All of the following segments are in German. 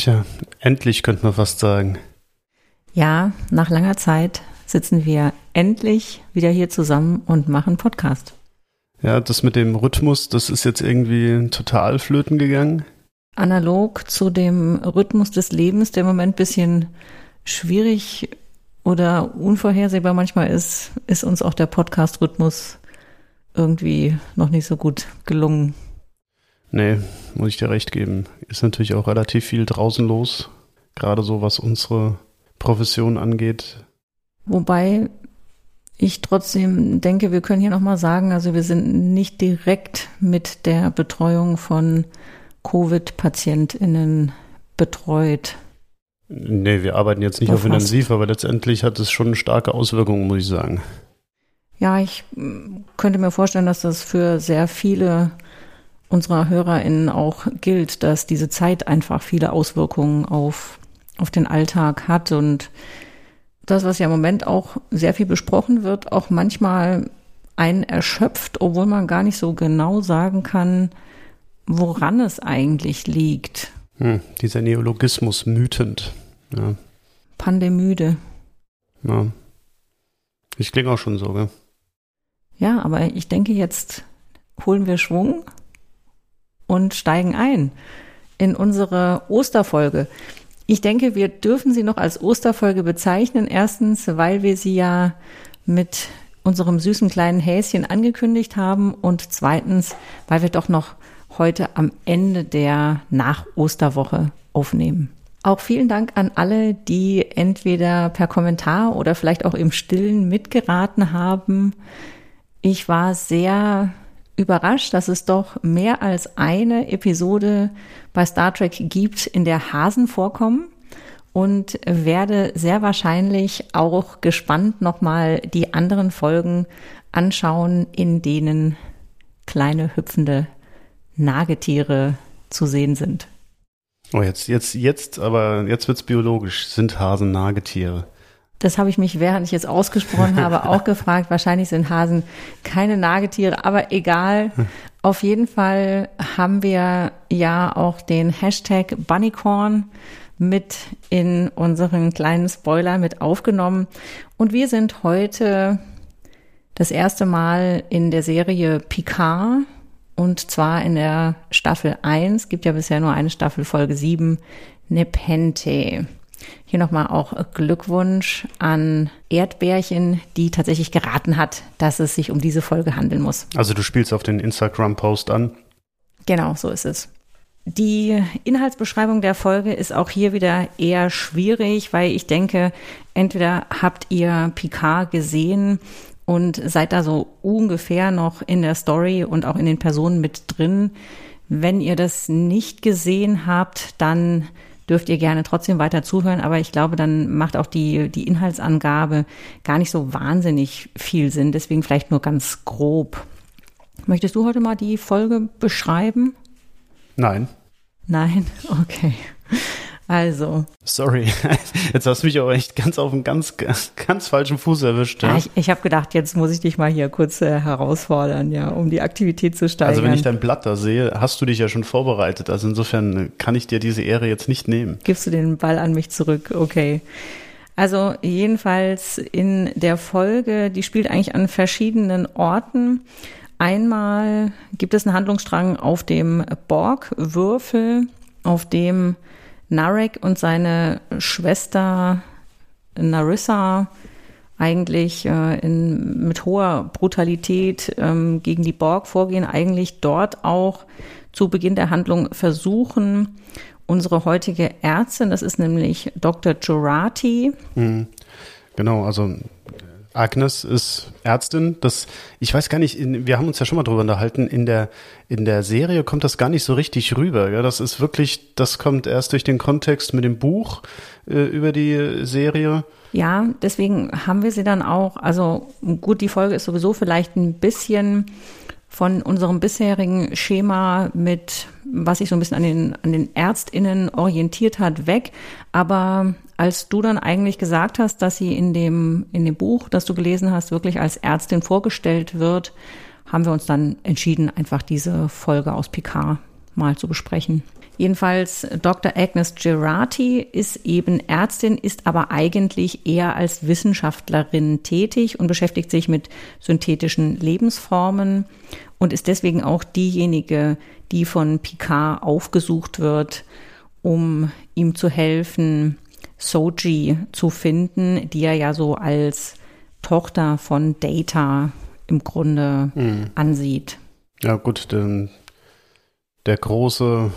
Tja, endlich könnte man fast sagen. Ja, nach langer Zeit sitzen wir endlich wieder hier zusammen und machen Podcast. Ja, das mit dem Rhythmus, das ist jetzt irgendwie total flöten gegangen. Analog zu dem Rhythmus des Lebens, der im Moment ein bisschen schwierig oder unvorhersehbar manchmal ist, ist uns auch der Podcast-Rhythmus irgendwie noch nicht so gut gelungen. Nee, muss ich dir recht geben. Ist natürlich auch relativ viel draußen los. Gerade so, was unsere Profession angeht. Wobei ich trotzdem denke, wir können hier nochmal sagen, also wir sind nicht direkt mit der Betreuung von Covid-PatientInnen betreut. Nee, wir arbeiten jetzt nicht auf intensiv, aber letztendlich hat es schon starke Auswirkungen, muss ich sagen. Ja, ich könnte mir vorstellen, dass das für sehr viele unserer HörerInnen auch gilt, dass diese Zeit einfach viele Auswirkungen auf, auf den Alltag hat und das, was ja im Moment auch sehr viel besprochen wird, auch manchmal einen erschöpft, obwohl man gar nicht so genau sagen kann, woran es eigentlich liegt. Hm, dieser Neologismus mütend. Ja. Pandemüde. Ja. Ich klinge auch schon so, gell? Ja, aber ich denke, jetzt holen wir Schwung und steigen ein in unsere Osterfolge. Ich denke, wir dürfen sie noch als Osterfolge bezeichnen. Erstens, weil wir sie ja mit unserem süßen kleinen Häschen angekündigt haben und zweitens, weil wir doch noch heute am Ende der Nach-Osterwoche aufnehmen. Auch vielen Dank an alle, die entweder per Kommentar oder vielleicht auch im Stillen mitgeraten haben. Ich war sehr überrascht, dass es doch mehr als eine Episode bei Star Trek gibt, in der Hasen vorkommen und werde sehr wahrscheinlich auch gespannt nochmal die anderen Folgen anschauen, in denen kleine hüpfende Nagetiere zu sehen sind. Oh, jetzt, jetzt, jetzt, aber jetzt wird's biologisch. Sind Hasen Nagetiere? Das habe ich mich, während ich jetzt ausgesprochen habe, auch gefragt. Wahrscheinlich sind Hasen keine Nagetiere, aber egal. Auf jeden Fall haben wir ja auch den Hashtag Bunnycorn mit in unseren kleinen Spoiler mit aufgenommen. Und wir sind heute das erste Mal in der Serie Picard und zwar in der Staffel 1, gibt ja bisher nur eine Staffel, Folge 7, Nepente. Hier nochmal auch Glückwunsch an Erdbärchen, die tatsächlich geraten hat, dass es sich um diese Folge handeln muss. Also du spielst auf den Instagram-Post an. Genau, so ist es. Die Inhaltsbeschreibung der Folge ist auch hier wieder eher schwierig, weil ich denke, entweder habt ihr Picard gesehen und seid da so ungefähr noch in der Story und auch in den Personen mit drin. Wenn ihr das nicht gesehen habt, dann dürft ihr gerne trotzdem weiter zuhören, aber ich glaube, dann macht auch die, die Inhaltsangabe gar nicht so wahnsinnig viel Sinn, deswegen vielleicht nur ganz grob. Möchtest du heute mal die Folge beschreiben? Nein. Nein? Okay. Also. Sorry, jetzt hast du mich aber echt ganz auf einen ganz, ganz falschen Fuß erwischt. Ja? ja ich ich habe gedacht, jetzt muss ich dich mal hier kurz äh, herausfordern, ja, um die Aktivität zu steigern. Also wenn ich dein Blatt da sehe, hast du dich ja schon vorbereitet. Also insofern kann ich dir diese Ehre jetzt nicht nehmen. Gibst du den Ball an mich zurück? Okay. Also jedenfalls in der Folge, die spielt eigentlich an verschiedenen Orten. Einmal gibt es einen Handlungsstrang auf dem Borg-Würfel, auf dem Narek und seine Schwester Narissa eigentlich äh, in, mit hoher Brutalität ähm, gegen die Borg vorgehen, eigentlich dort auch zu Beginn der Handlung versuchen, unsere heutige Ärztin, das ist nämlich Dr. Jurati. Mhm. Genau, also Agnes ist Ärztin. Das, ich weiß gar nicht, in, wir haben uns ja schon mal drüber unterhalten. In der, in der Serie kommt das gar nicht so richtig rüber. Ja, das ist wirklich, das kommt erst durch den Kontext mit dem Buch äh, über die Serie. Ja, deswegen haben wir sie dann auch, also gut, die Folge ist sowieso vielleicht ein bisschen von unserem bisherigen Schema mit, was sich so ein bisschen an den, an den ÄrztInnen orientiert hat, weg. Aber als du dann eigentlich gesagt hast, dass sie in dem, in dem Buch, das du gelesen hast, wirklich als Ärztin vorgestellt wird, haben wir uns dann entschieden, einfach diese Folge aus Picard mal zu besprechen. Jedenfalls Dr. Agnes Gerati ist eben Ärztin, ist aber eigentlich eher als Wissenschaftlerin tätig und beschäftigt sich mit synthetischen Lebensformen und ist deswegen auch diejenige, die von Picard aufgesucht wird, um ihm zu helfen, Soji zu finden, die er ja so als Tochter von Data im Grunde mhm. ansieht. Ja, gut, denn der große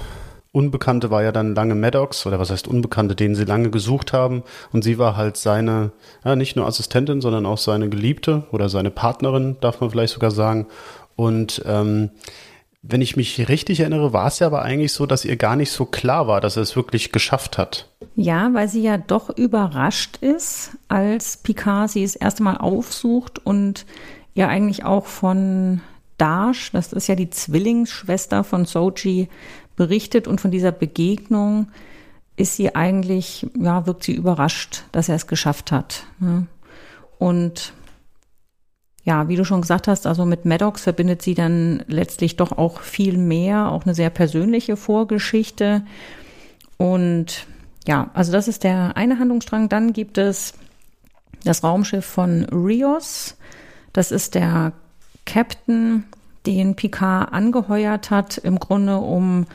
Unbekannte war ja dann lange Maddox, oder was heißt Unbekannte, den sie lange gesucht haben. Und sie war halt seine, ja, nicht nur Assistentin, sondern auch seine Geliebte oder seine Partnerin, darf man vielleicht sogar sagen. Und ähm, wenn ich mich richtig erinnere, war es ja aber eigentlich so, dass ihr gar nicht so klar war, dass er es wirklich geschafft hat. Ja, weil sie ja doch überrascht ist, als Picard sie das erste Mal aufsucht und ja eigentlich auch von Dash, das ist ja die Zwillingsschwester von Soji, berichtet und von dieser Begegnung ist sie eigentlich, ja, wirkt sie überrascht, dass er es geschafft hat. Ne? Und ja, wie du schon gesagt hast, also mit Maddox verbindet sie dann letztlich doch auch viel mehr, auch eine sehr persönliche Vorgeschichte. Und ja, also das ist der eine Handlungsstrang. Dann gibt es das Raumschiff von Rios. Das ist der Captain den Picard angeheuert hat, im Grunde um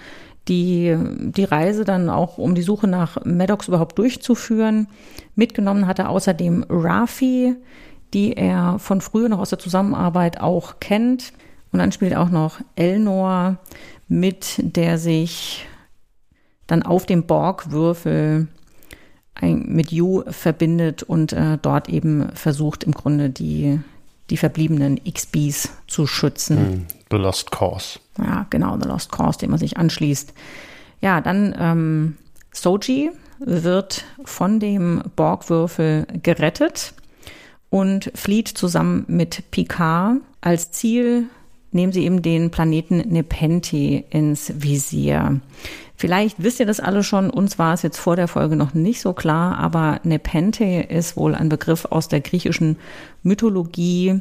die, die Reise dann auch, um die Suche nach Maddox überhaupt durchzuführen. Mitgenommen hat er außerdem Rafi, die er von früher noch aus der Zusammenarbeit auch kennt. Und dann spielt auch noch Elnor mit, der sich dann auf dem Borg-Würfel mit Yu verbindet und äh, dort eben versucht, im Grunde die, die verbliebenen XBs zu schützen. Hm, the Lost Cause. Ja, genau, The Lost Cause, dem man sich anschließt. Ja, dann ähm, Soji wird von dem Borgwürfel gerettet und flieht zusammen mit Picard. Als Ziel nehmen sie eben den Planeten Nepenthe ins Visier. Vielleicht wisst ihr das alle schon, uns war es jetzt vor der Folge noch nicht so klar, aber Nepenthe ist wohl ein Begriff aus der griechischen Mythologie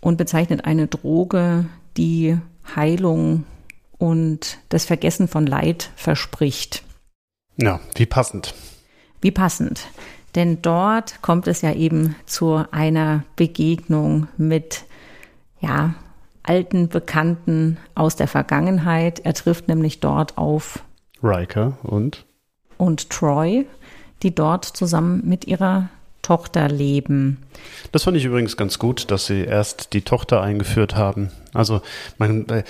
und bezeichnet eine Droge, die Heilung und das Vergessen von Leid verspricht. Ja, wie passend. Wie passend. Denn dort kommt es ja eben zu einer Begegnung mit, ja, alten Bekannten aus der Vergangenheit. Er trifft nämlich dort auf Riker und? Und Troy, die dort zusammen mit ihrer Tochter leben. Das fand ich übrigens ganz gut, dass sie erst die Tochter eingeführt haben. Also man, äh,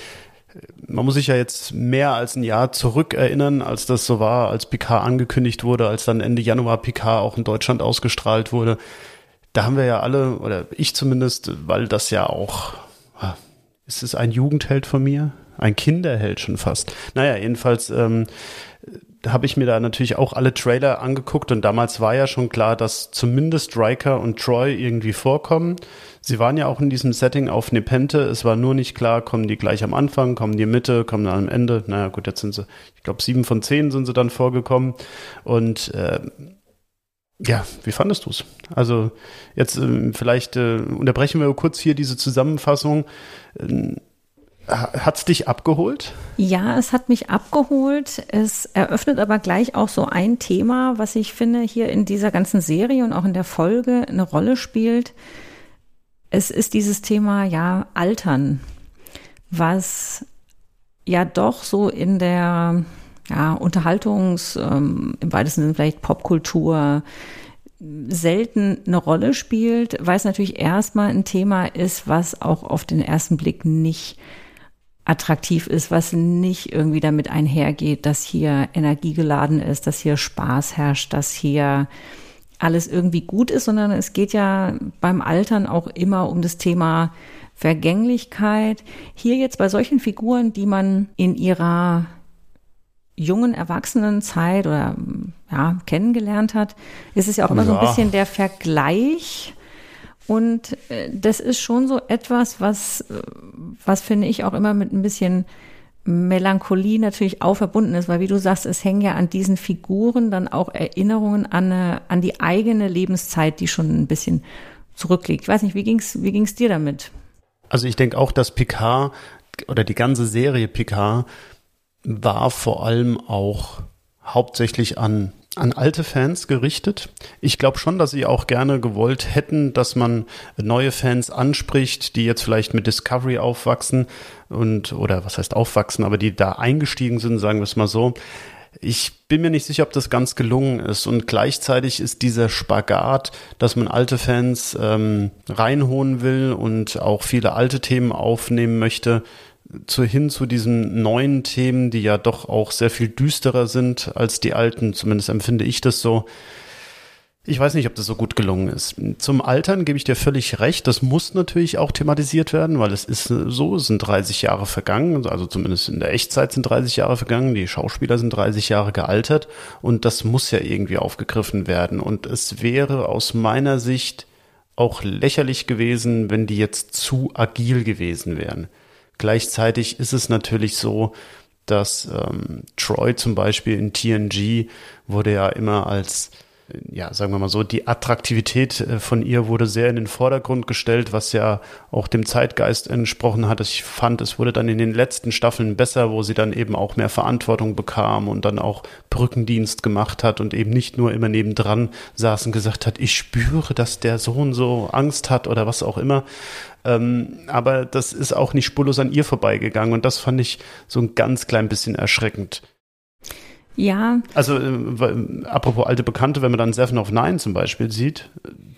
man muss sich ja jetzt mehr als ein Jahr zurückerinnern, als das so war, als Picard angekündigt wurde, als dann Ende Januar Picard auch in Deutschland ausgestrahlt wurde. Da haben wir ja alle, oder ich zumindest, weil das ja auch, ah, ist es ein Jugendheld von mir? Ein Kinderheld schon fast. Naja, jedenfalls ähm, habe ich mir da natürlich auch alle Trailer angeguckt und damals war ja schon klar, dass zumindest Riker und Troy irgendwie vorkommen. Sie waren ja auch in diesem Setting auf Nepente. Es war nur nicht klar, kommen die gleich am Anfang, kommen die Mitte, kommen dann am Ende. Naja, gut, jetzt sind sie, ich glaube, sieben von zehn sind sie dann vorgekommen. Und äh, ja, wie fandest du es? Also jetzt äh, vielleicht äh, unterbrechen wir kurz hier diese Zusammenfassung. Äh, hat es dich abgeholt? Ja, es hat mich abgeholt. Es eröffnet aber gleich auch so ein Thema, was ich finde hier in dieser ganzen Serie und auch in der Folge eine Rolle spielt. Es ist dieses Thema, ja, Altern, was ja doch so in der ja, Unterhaltungs, ähm, im weitesten Sinne vielleicht Popkultur, selten eine Rolle spielt, weil es natürlich erstmal ein Thema ist, was auch auf den ersten Blick nicht attraktiv ist, was nicht irgendwie damit einhergeht, dass hier Energie geladen ist, dass hier Spaß herrscht, dass hier alles irgendwie gut ist, sondern es geht ja beim Altern auch immer um das Thema Vergänglichkeit. Hier jetzt bei solchen Figuren, die man in ihrer jungen Erwachsenenzeit oder ja, kennengelernt hat, ist es ja auch immer ja. so ein bisschen der Vergleich und äh, das ist schon so etwas, was, was finde ich auch immer mit ein bisschen Melancholie natürlich auch verbunden ist, weil wie du sagst, es hängen ja an diesen Figuren dann auch Erinnerungen an, eine, an die eigene Lebenszeit, die schon ein bisschen zurückliegt. Ich weiß nicht, wie ging's, wie ging's dir damit? Also ich denke auch, dass Picard oder die ganze Serie Picard war vor allem auch hauptsächlich an an alte Fans gerichtet. Ich glaube schon, dass sie auch gerne gewollt hätten, dass man neue Fans anspricht, die jetzt vielleicht mit Discovery aufwachsen und oder was heißt aufwachsen, aber die da eingestiegen sind, sagen wir es mal so. Ich bin mir nicht sicher, ob das ganz gelungen ist. Und gleichzeitig ist dieser Spagat, dass man alte Fans ähm, reinholen will und auch viele alte Themen aufnehmen möchte, zu hin zu diesen neuen Themen, die ja doch auch sehr viel düsterer sind als die alten, zumindest empfinde ich das so. Ich weiß nicht, ob das so gut gelungen ist. Zum Altern gebe ich dir völlig recht. Das muss natürlich auch thematisiert werden, weil es ist so, es sind 30 Jahre vergangen, also zumindest in der Echtzeit sind 30 Jahre vergangen, die Schauspieler sind 30 Jahre gealtert und das muss ja irgendwie aufgegriffen werden. Und es wäre aus meiner Sicht auch lächerlich gewesen, wenn die jetzt zu agil gewesen wären. Gleichzeitig ist es natürlich so, dass ähm, Troy zum Beispiel in TNG wurde ja immer als ja, sagen wir mal so, die Attraktivität äh, von ihr wurde sehr in den Vordergrund gestellt, was ja auch dem Zeitgeist entsprochen hat. Ich fand, es wurde dann in den letzten Staffeln besser, wo sie dann eben auch mehr Verantwortung bekam und dann auch Brückendienst gemacht hat und eben nicht nur immer nebendran saß und gesagt hat, ich spüre, dass der Sohn so Angst hat oder was auch immer. Ähm, aber das ist auch nicht spurlos an ihr vorbeigegangen und das fand ich so ein ganz klein bisschen erschreckend. Ja. Also, äh, apropos alte Bekannte, wenn man dann Seven of Nine zum Beispiel sieht,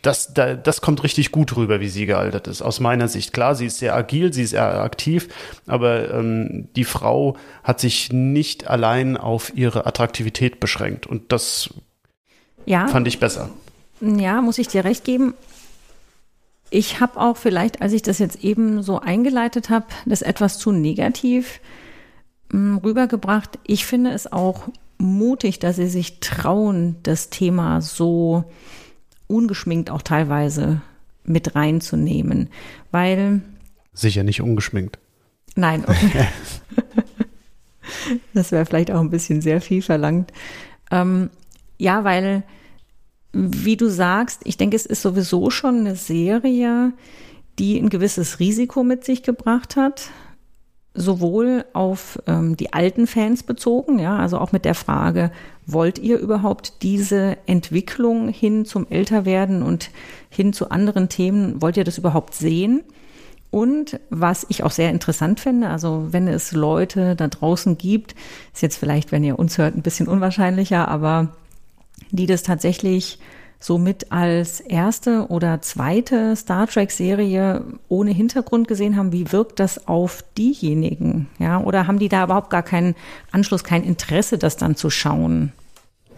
das, da, das kommt richtig gut rüber, wie sie gealtert ist, aus meiner Sicht. Klar, sie ist sehr agil, sie ist sehr aktiv, aber ähm, die Frau hat sich nicht allein auf ihre Attraktivität beschränkt und das ja. fand ich besser. Ja, muss ich dir recht geben. Ich habe auch vielleicht, als ich das jetzt eben so eingeleitet habe, das etwas zu negativ mh, hm, rübergebracht. Ich finde es auch mutig, dass sie sich trauen, das Thema so ungeschminkt auch teilweise mit reinzunehmen, weil sicher nicht ungeschminkt. Nein, okay. das wäre vielleicht auch ein bisschen sehr viel verlangt. Ähm, ja, weil wie du sagst, ich denke, es ist sowieso schon eine Serie, die ein gewisses Risiko mit sich gebracht hat, sowohl auf ähm, die alten Fans bezogen, ja, also auch mit der Frage, wollt ihr überhaupt diese Entwicklung hin zum Älterwerden und hin zu anderen Themen, wollt ihr das überhaupt sehen? Und was ich auch sehr interessant finde, also wenn es Leute da draußen gibt, ist jetzt vielleicht, wenn ihr uns hört, ein bisschen unwahrscheinlicher, aber die das tatsächlich somit als erste oder zweite Star Trek-Serie ohne Hintergrund gesehen haben, wie wirkt das auf diejenigen? Ja, oder haben die da überhaupt gar keinen Anschluss, kein Interesse, das dann zu schauen?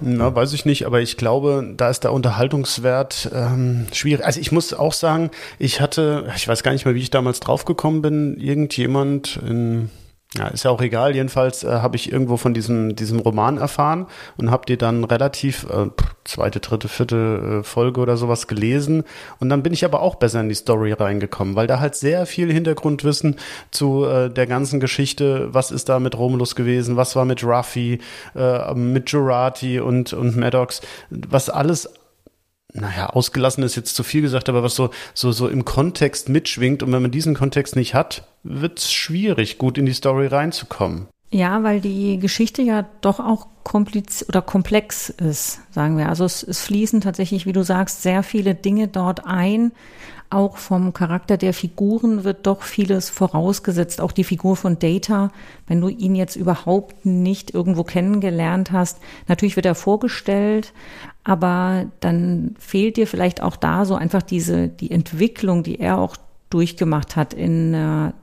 Na, weiß ich nicht, aber ich glaube, da ist der Unterhaltungswert ähm, schwierig. Also ich muss auch sagen, ich hatte, ich weiß gar nicht mehr, wie ich damals draufgekommen bin, irgendjemand in ja, ist ja auch egal. Jedenfalls äh, habe ich irgendwo von diesem, diesem Roman erfahren und habe die dann relativ äh, zweite, dritte, vierte äh, Folge oder sowas gelesen. Und dann bin ich aber auch besser in die Story reingekommen, weil da halt sehr viel Hintergrundwissen zu äh, der ganzen Geschichte, was ist da mit Romulus gewesen, was war mit Ruffy, äh, mit Jurati und, und Maddox, was alles naja, ausgelassen ist jetzt zu viel gesagt, aber was so, so, so im Kontext mitschwingt. Und wenn man diesen Kontext nicht hat, wird es schwierig, gut in die Story reinzukommen. Ja, weil die Geschichte ja doch auch kompliz oder komplex ist, sagen wir. Also es, es fließen tatsächlich, wie du sagst, sehr viele Dinge dort ein. Auch vom Charakter der Figuren wird doch vieles vorausgesetzt. Auch die Figur von Data, wenn du ihn jetzt überhaupt nicht irgendwo kennengelernt hast. Natürlich wird er vorgestellt, aber dann fehlt dir vielleicht auch da so einfach diese, die Entwicklung, die er auch durchgemacht hat in einer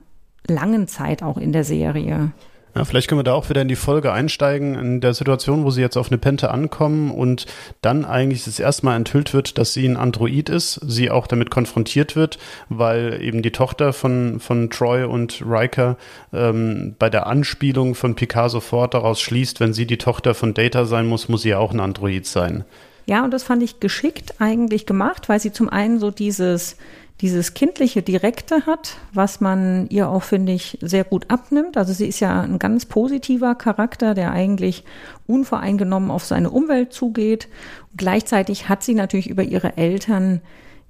langen Zeit auch in der Serie. Ja, vielleicht können wir da auch wieder in die Folge einsteigen, in der Situation, wo sie jetzt auf eine Pente ankommen und dann eigentlich das erste Mal enthüllt wird, dass sie ein Android ist, sie auch damit konfrontiert wird, weil eben die Tochter von, von Troy und Riker ähm, bei der Anspielung von Picard sofort daraus schließt, wenn sie die Tochter von Data sein muss, muss sie ja auch ein Android sein. Ja, und das fand ich geschickt eigentlich gemacht, weil sie zum einen so dieses, dieses kindliche Direkte hat, was man ihr auch, finde ich, sehr gut abnimmt. Also sie ist ja ein ganz positiver Charakter, der eigentlich unvoreingenommen auf seine Umwelt zugeht. Gleichzeitig hat sie natürlich über ihre Eltern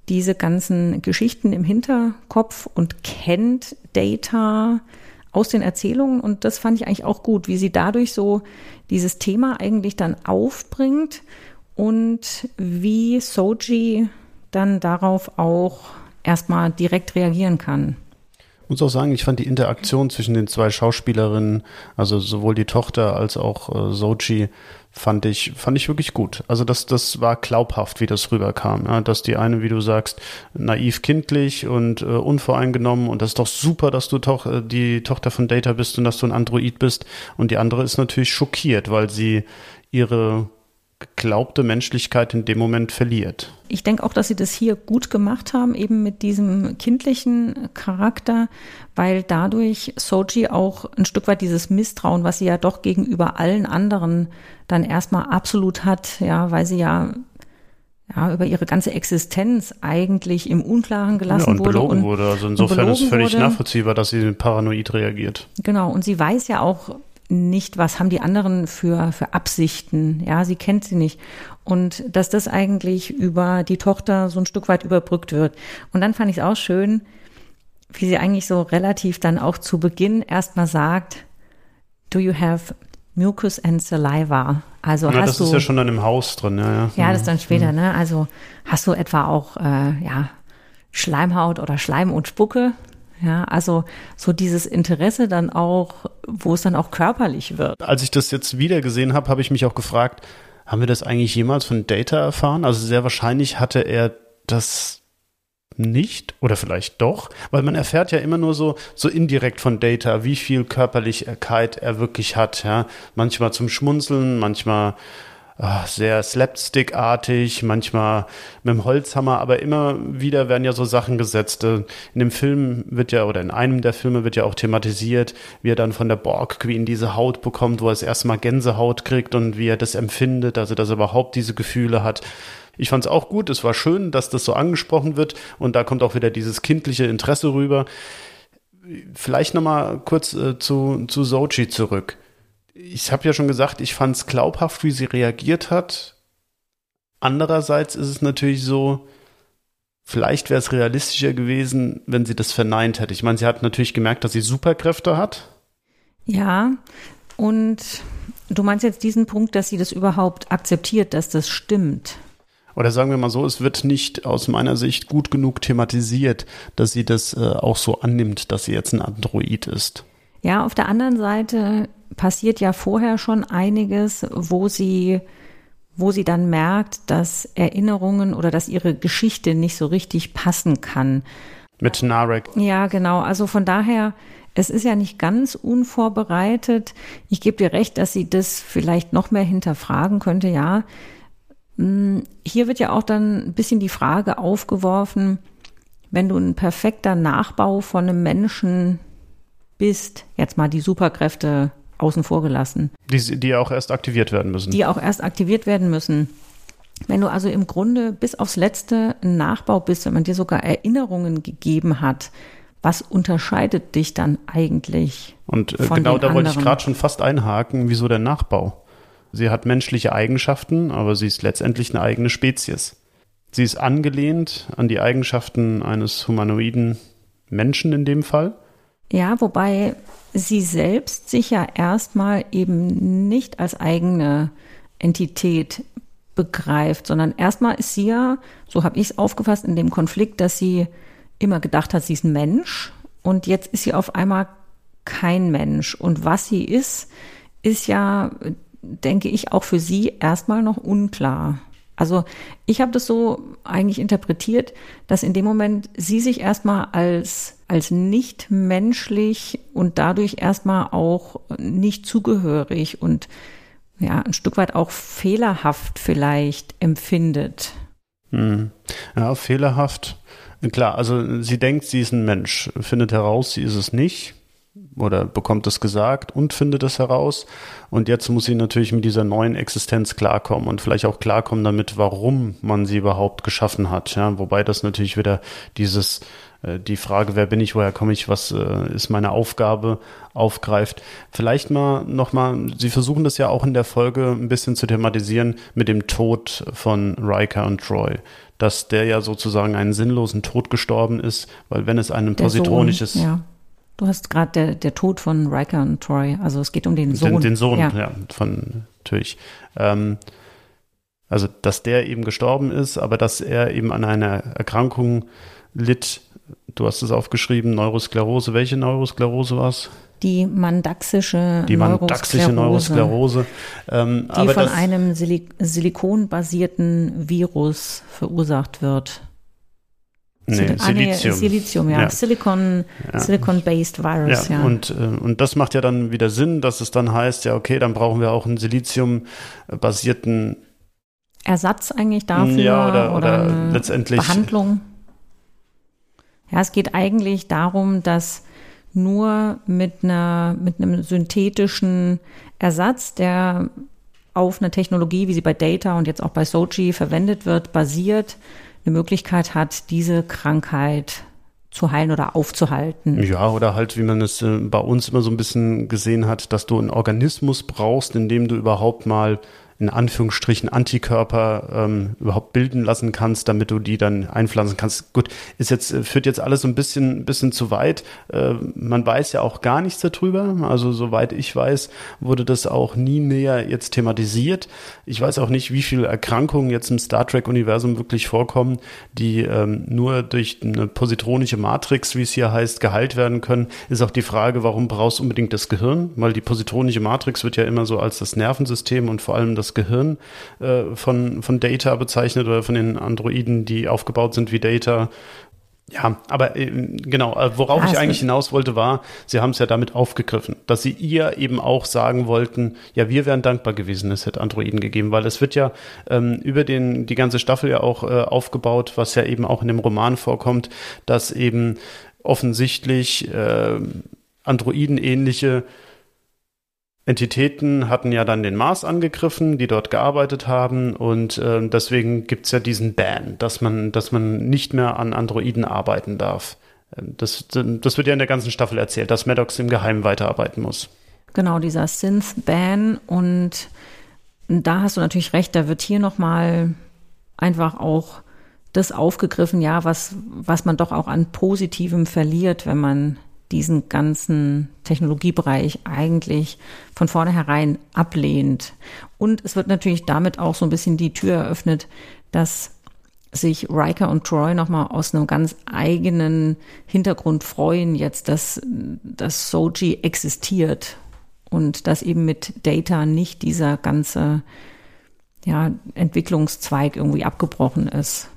diese ganzen Geschichten im Hinterkopf und kennt Data aus den Erzählungen und das fand ich eigentlich auch gut, wie sie dadurch so dieses Thema eigentlich dann aufbringt und wie Soji dann darauf auch erstmal direkt reagieren kann. Ich muss auch sagen, ich fand die Interaktion zwischen den zwei Schauspielerinnen, also sowohl die Tochter als auch äh, Sochi, fand ich, fand ich wirklich gut. Also das, das war glaubhaft, wie das rüberkam. Ja, dass die eine, wie du sagst, naiv kindlich und äh, unvoreingenommen und das ist doch super, dass du doch äh, die Tochter von Data bist und dass du ein Android bist. Und die andere ist natürlich schockiert, weil sie ihre geglaubte Menschlichkeit in dem Moment verliert. Ich denke auch, dass sie das hier gut gemacht haben, eben mit diesem kindlichen Charakter, weil dadurch Soji auch ein Stück weit dieses Misstrauen, was sie ja doch gegenüber allen anderen dann erstmal absolut hat, ja, weil sie ja ja, über ihre ganze Existenz eigentlich im Unklaren gelassen ja, und wurde. Belogen und wurde. Also insofern ist völlig wurde. nachvollziehbar, dass sie paranoid reagiert. Genau, und sie weiß ja auch nicht, was haben die anderen für, für Absichten. Ja, sie kennt sie nicht. Und dass das eigentlich über die Tochter so ein Stück weit überbrückt wird. Und dann fand ich es auch schön, wie sie eigentlich so relativ dann auch zu Beginn erstmal sagt, do you have mucus and saliva? Also ja, hast das du, ist ja schon dann im Haus drin, ja. Ja, ja das ist dann später, mhm. ne? Also hast du etwa auch, äh, ja, Schleimhaut oder Schleim und Spucke? Ja, also so dieses Interesse dann auch, wo es dann auch körperlich wird. Als ich das jetzt wieder gesehen habe, habe ich mich auch gefragt, haben wir das eigentlich jemals von Data erfahren? Also sehr wahrscheinlich hatte er das nicht oder vielleicht doch, weil man erfährt ja immer nur so so indirekt von Data, wie viel Körperlichkeit er wirklich hat, ja, manchmal zum Schmunzeln, manchmal sehr slapstick-artig, manchmal mit dem Holzhammer, aber immer wieder werden ja so Sachen gesetzt. Äh, in dem Film wird ja, oder in einem der Filme wird ja auch thematisiert, wie er dann von der Borg Queen diese Haut bekommt, wo er das erste Mal Gänsehaut kriegt und wie er das empfindet, also dass er überhaupt diese Gefühle hat. Ich fand es auch gut, es war schön, dass das so angesprochen wird und da kommt auch wieder dieses kindliche Interesse rüber. Vielleicht nochmal kurz äh, zu, zu Sochi zurück ich habe ja schon gesagt, ich fand es glaubhaft, wie sie reagiert hat. Andererseits ist es natürlich so, vielleicht wäre es realistischer gewesen, wenn sie das verneint hätte. Ich meine, sie hat natürlich gemerkt, dass sie Superkräfte hat. Ja, und du meinst jetzt diesen Punkt, dass sie das überhaupt akzeptiert, dass das stimmt. Oder sagen wir mal so, es wird nicht aus meiner Sicht gut genug thematisiert, dass sie das äh, auch so annimmt, dass sie jetzt ein Android ist. Ja, auf der anderen Seite passiert ja vorher schon einiges, wo sie, wo sie dann merkt, dass Erinnerungen oder dass ihre Geschichte nicht so richtig passen kann. Mit Narek. Ja, genau. Also von daher, es ist ja nicht ganz unvorbereitet. Ich gebe dir recht, dass sie das vielleicht noch mehr hinterfragen könnte, ja. Hm, hier wird ja auch dann ein bisschen die Frage aufgeworfen, wenn du ein perfekter Nachbau von einem Menschen bist, jetzt mal die Superkräfte außen vor gelassen. Die, die auch erst aktiviert werden müssen. Die auch erst aktiviert werden müssen. Wenn du also im Grunde bis aufs Letzte ein Nachbau bist, wenn man dir sogar Erinnerungen gegeben hat, was unterscheidet dich dann eigentlich? Und äh, genau da wollte ich gerade schon fast einhaken, wieso der Nachbau? Sie hat menschliche Eigenschaften, aber sie ist letztendlich eine eigene Spezies. Sie ist angelehnt an die Eigenschaften eines humanoiden Menschen in dem Fall. Ja, wobei sie selbst sich ja erstmal eben nicht als eigene Entität begreift, sondern erstmal ist sie ja, so habe ich es aufgefasst, in dem Konflikt, dass sie immer gedacht hat, sie ist ein Mensch und jetzt ist sie auf einmal kein Mensch. Und was sie ist, ist ja, denke ich, auch für sie erstmal noch unklar. Also ich habe das so eigentlich interpretiert, dass in dem Moment sie sich erstmal als, als nicht menschlich und dadurch erstmal auch nicht zugehörig und ja, ein Stück weit auch fehlerhaft vielleicht empfindet. Hm. Ja, fehlerhaft. Klar, also sie denkt, sie ist ein Mensch, findet heraus, sie ist es nicht oder bekommt es gesagt und findet es heraus. Und jetzt muss sie natürlich mit dieser neuen Existenz klarkommen und vielleicht auch klarkommen damit, warum man sie überhaupt geschaffen hat. Ja, wobei das natürlich wieder dieses äh, die Frage, wer bin ich, woher komme ich, was äh, ist meine Aufgabe, aufgreift. Vielleicht mal nochmal, Sie versuchen das ja auch in der Folge ein bisschen zu thematisieren mit dem Tod von Riker und Troy. Dass der ja sozusagen einen sinnlosen Tod gestorben ist, weil wenn es ein positronisches, ja Du hast gerade der, der Tod von Riker und Troy, also es geht um den Sohn. Den, den Sohn, ja, ja von natürlich. Ähm, also, dass der eben gestorben ist, aber dass er eben an einer Erkrankung litt. Du hast es aufgeschrieben, Neurosklerose. Welche Neurosklerose war es? Die mandaxische Die mandaxische Neurosklerose. Ähm, die von einem Silik silikonbasierten Virus verursacht wird. Nee, ah, Silizium. Nee, Silizium, ja. ja. Silicon, ja. Silicon-based Virus, ja. ja. Und, äh, und das macht ja dann wieder Sinn, dass es dann heißt, ja, okay, dann brauchen wir auch einen Silizium-basierten Ersatz eigentlich dafür ja, oder, oder, oder letztendlich Behandlung. Ja, es geht eigentlich darum, dass nur mit einer mit einem synthetischen Ersatz, der auf einer Technologie, wie sie bei Data und jetzt auch bei Sochi verwendet wird, basiert, eine Möglichkeit hat, diese Krankheit zu heilen oder aufzuhalten. Ja, oder halt, wie man es äh, bei uns immer so ein bisschen gesehen hat, dass du einen Organismus brauchst, in dem du überhaupt mal in Anführungsstrichen Antikörper ähm, überhaupt bilden lassen kannst, damit du die dann einpflanzen kannst. Gut, ist jetzt, äh, führt jetzt alles so ein bisschen, bisschen zu weit. Äh, man weiß ja auch gar nichts darüber. Also soweit ich weiß, wurde das auch nie näher jetzt thematisiert. Ich weiß auch nicht, wie viele Erkrankungen jetzt im Star Trek-Universum wirklich vorkommen, die ähm, nur durch eine positronische Matrix, wie es hier heißt, geheilt werden können. Ist auch die Frage, warum brauchst du unbedingt das Gehirn? Weil die positronische Matrix wird ja immer so als das Nervensystem und vor allem das das Gehirn äh, von, von Data bezeichnet oder von den Androiden, die aufgebaut sind wie Data. Ja, aber äh, genau, äh, worauf also, ich eigentlich hinaus wollte, war, Sie haben es ja damit aufgegriffen, dass Sie ihr eben auch sagen wollten, ja, wir wären dankbar gewesen, es hätte Androiden gegeben, weil es wird ja ähm, über den, die ganze Staffel ja auch äh, aufgebaut, was ja eben auch in dem Roman vorkommt, dass eben offensichtlich äh, Androiden-ähnliche Entitäten hatten ja dann den Mars angegriffen, die dort gearbeitet haben und äh, deswegen gibt's ja diesen Ban, dass man, dass man nicht mehr an Androiden arbeiten darf. Ähm, das, das wird ja in der ganzen Staffel erzählt, dass Maddox im Geheimen weiterarbeiten muss. Genau, dieser Synth-Ban und da hast du natürlich recht, da wird hier nochmal einfach auch das aufgegriffen, ja, was, was man doch auch an Positivem verliert, wenn man diesen ganzen Technologiebereich eigentlich von vornherein ablehnt. Und es wird natürlich damit auch so ein bisschen die Tür eröffnet, dass sich Riker und Troy nochmal aus einem ganz eigenen Hintergrund freuen jetzt, dass, dass Soji existiert und dass eben mit Data nicht dieser ganze ja, Entwicklungszweig irgendwie abgebrochen ist.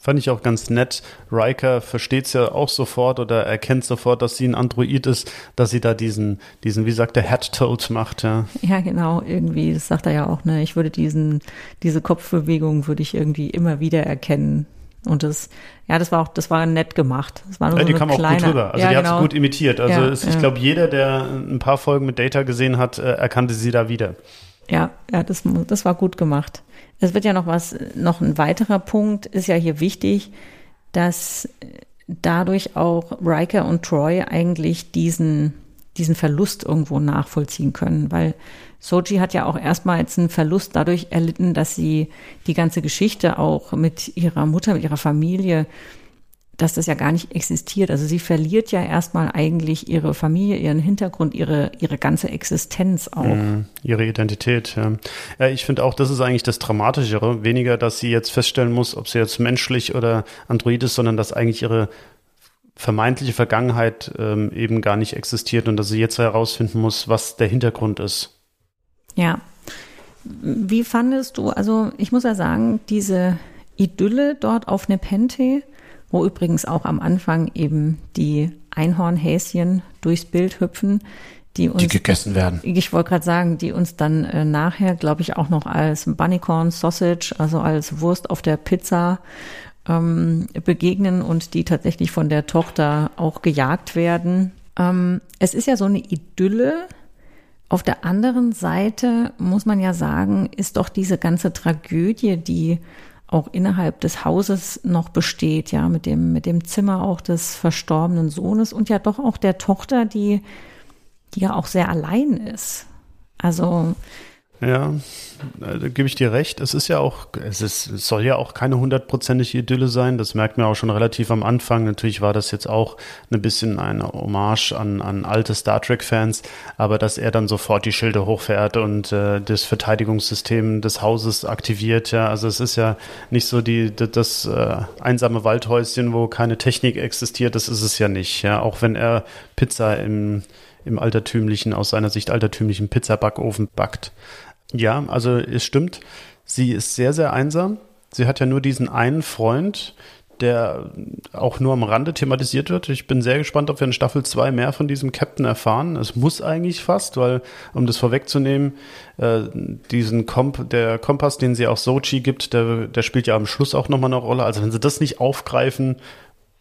Fand ich auch ganz nett. Riker versteht es ja auch sofort oder erkennt sofort, dass sie ein Android ist, dass sie da diesen, diesen, wie sagt der, Head-Toad macht, ja. Ja, genau, irgendwie, das sagt er ja auch, ne, ich würde diesen, diese Kopfbewegung würde ich irgendwie immer wieder erkennen. Und das, ja, das war auch, das war nett gemacht. Das war nur ja, so die kam kleine, auch gut rüber. Also ja, die genau. hat es gut imitiert. Also ja, es, ich glaube, jeder, der ein paar Folgen mit Data gesehen hat, äh, erkannte sie da wieder. Ja, ja, das, das war gut gemacht. Es wird ja noch was, noch ein weiterer Punkt. Ist ja hier wichtig, dass dadurch auch Riker und Troy eigentlich diesen, diesen Verlust irgendwo nachvollziehen können, weil Soji hat ja auch erstmals einen Verlust dadurch erlitten, dass sie die ganze Geschichte auch mit ihrer Mutter, mit ihrer Familie dass das ja gar nicht existiert. Also sie verliert ja erstmal eigentlich ihre Familie, ihren Hintergrund, ihre, ihre ganze Existenz auch. Mm, ihre Identität, ja. ja ich finde auch, das ist eigentlich das Dramatischere. Weniger, dass sie jetzt feststellen muss, ob sie jetzt menschlich oder Android ist, sondern dass eigentlich ihre vermeintliche Vergangenheit ähm, eben gar nicht existiert und dass sie jetzt herausfinden muss, was der Hintergrund ist. Ja. Wie fandest du, also ich muss ja sagen, diese Idylle dort auf Nepente, wo übrigens auch am Anfang eben die Einhornhäschen durchs Bild hüpfen, die uns die gegessen werden. Ich wollte gerade sagen, die uns dann äh, nachher, glaube ich, auch noch als Bunnycorn Sausage, also als Wurst auf der Pizza ähm, begegnen und die tatsächlich von der Tochter auch gejagt werden. Ähm, es ist ja so eine Idylle. Auf der anderen Seite muss man ja sagen, ist doch diese ganze Tragödie, die auch innerhalb des Hauses noch besteht, ja, mit dem, mit dem Zimmer auch des verstorbenen Sohnes und ja doch auch der Tochter, die, die ja auch sehr allein ist. Also Ja, da gebe ich dir recht. Es ist ja auch, es, ist, es soll ja auch keine hundertprozentige Idylle sein. Das merkt man auch schon relativ am Anfang. Natürlich war das jetzt auch ein bisschen eine Hommage an, an alte Star Trek-Fans, aber dass er dann sofort die Schilde hochfährt und äh, das Verteidigungssystem des Hauses aktiviert, ja, also es ist ja nicht so die, das äh, einsame Waldhäuschen, wo keine Technik existiert, das ist es ja nicht, ja, auch wenn er Pizza im im altertümlichen, aus seiner Sicht altertümlichen Pizzabackofen backt. Ja, also es stimmt. Sie ist sehr, sehr einsam. Sie hat ja nur diesen einen Freund, der auch nur am Rande thematisiert wird. Ich bin sehr gespannt, ob wir in Staffel 2 mehr von diesem Captain erfahren. Es muss eigentlich fast, weil, um das vorwegzunehmen, äh, diesen Komp der Kompass, den sie auch Sochi gibt, der, der spielt ja am Schluss auch nochmal eine Rolle. Also wenn sie das nicht aufgreifen,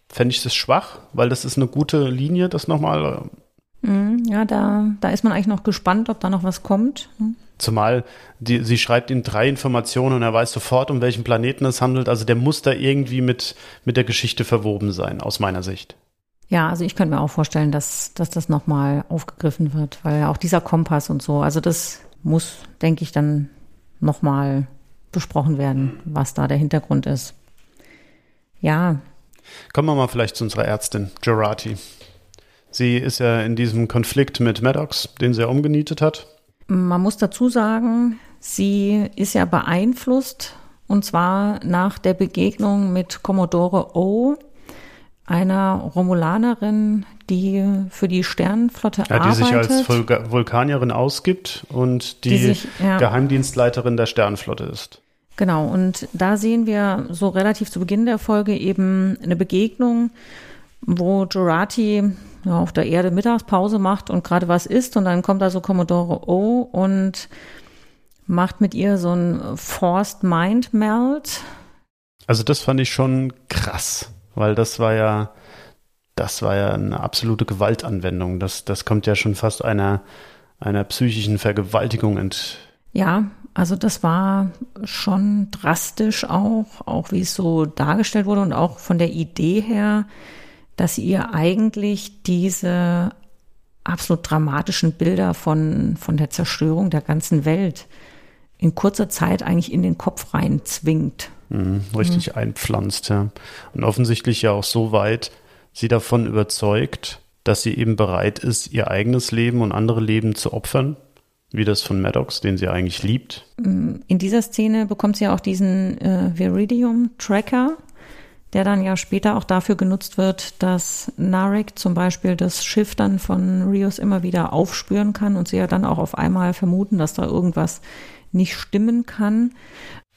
fände ich das schwach, weil das ist eine gute Linie, das nochmal. Mhm, ja, da, da ist man eigentlich noch gespannt, ob da noch was kommt. Zumal die, sie schreibt ihm drei Informationen und er weiß sofort, um welchen Planeten es handelt. Also der muss da irgendwie mit, mit der Geschichte verwoben sein, aus meiner Sicht. Ja, also ich könnte mir auch vorstellen, dass, dass das nochmal aufgegriffen wird, weil auch dieser Kompass und so, also das muss, denke ich, dann nochmal besprochen werden, was da der Hintergrund ist. Ja. Kommen wir mal vielleicht zu unserer Ärztin, Gerati. Sie ist ja in diesem Konflikt mit Maddox, den sie ja umgenietet hat. Man muss dazu sagen, sie ist ja beeinflusst und zwar nach der Begegnung mit Commodore O, einer Romulanerin, die für die Sternenflotte ja, die arbeitet. Die sich als Vulkanierin ausgibt und die, die sich, ja. Geheimdienstleiterin der Sternenflotte ist. Genau, und da sehen wir so relativ zu Beginn der Folge eben eine Begegnung, wo Jurati ja, auf der Erde Mittagspause macht und gerade was isst und dann kommt da so Commodore O und macht mit ihr so ein Forced Mind Melt. Also das fand ich schon krass, weil das war ja, das war ja eine absolute Gewaltanwendung. Das, das kommt ja schon fast einer, einer psychischen Vergewaltigung ent. Ja, also das war schon drastisch auch, auch wie es so dargestellt wurde und auch von der Idee her, dass ihr eigentlich diese absolut dramatischen Bilder von, von der Zerstörung der ganzen Welt in kurzer Zeit eigentlich in den Kopf rein zwingt. Mhm, richtig mhm. einpflanzt, ja. Und offensichtlich ja auch so weit sie davon überzeugt, dass sie eben bereit ist, ihr eigenes Leben und andere Leben zu opfern, wie das von Maddox, den sie eigentlich liebt. In dieser Szene bekommt sie ja auch diesen äh, Viridium-Tracker, der dann ja später auch dafür genutzt wird, dass Narek zum Beispiel das Schiff dann von Rios immer wieder aufspüren kann und sie ja dann auch auf einmal vermuten, dass da irgendwas nicht stimmen kann.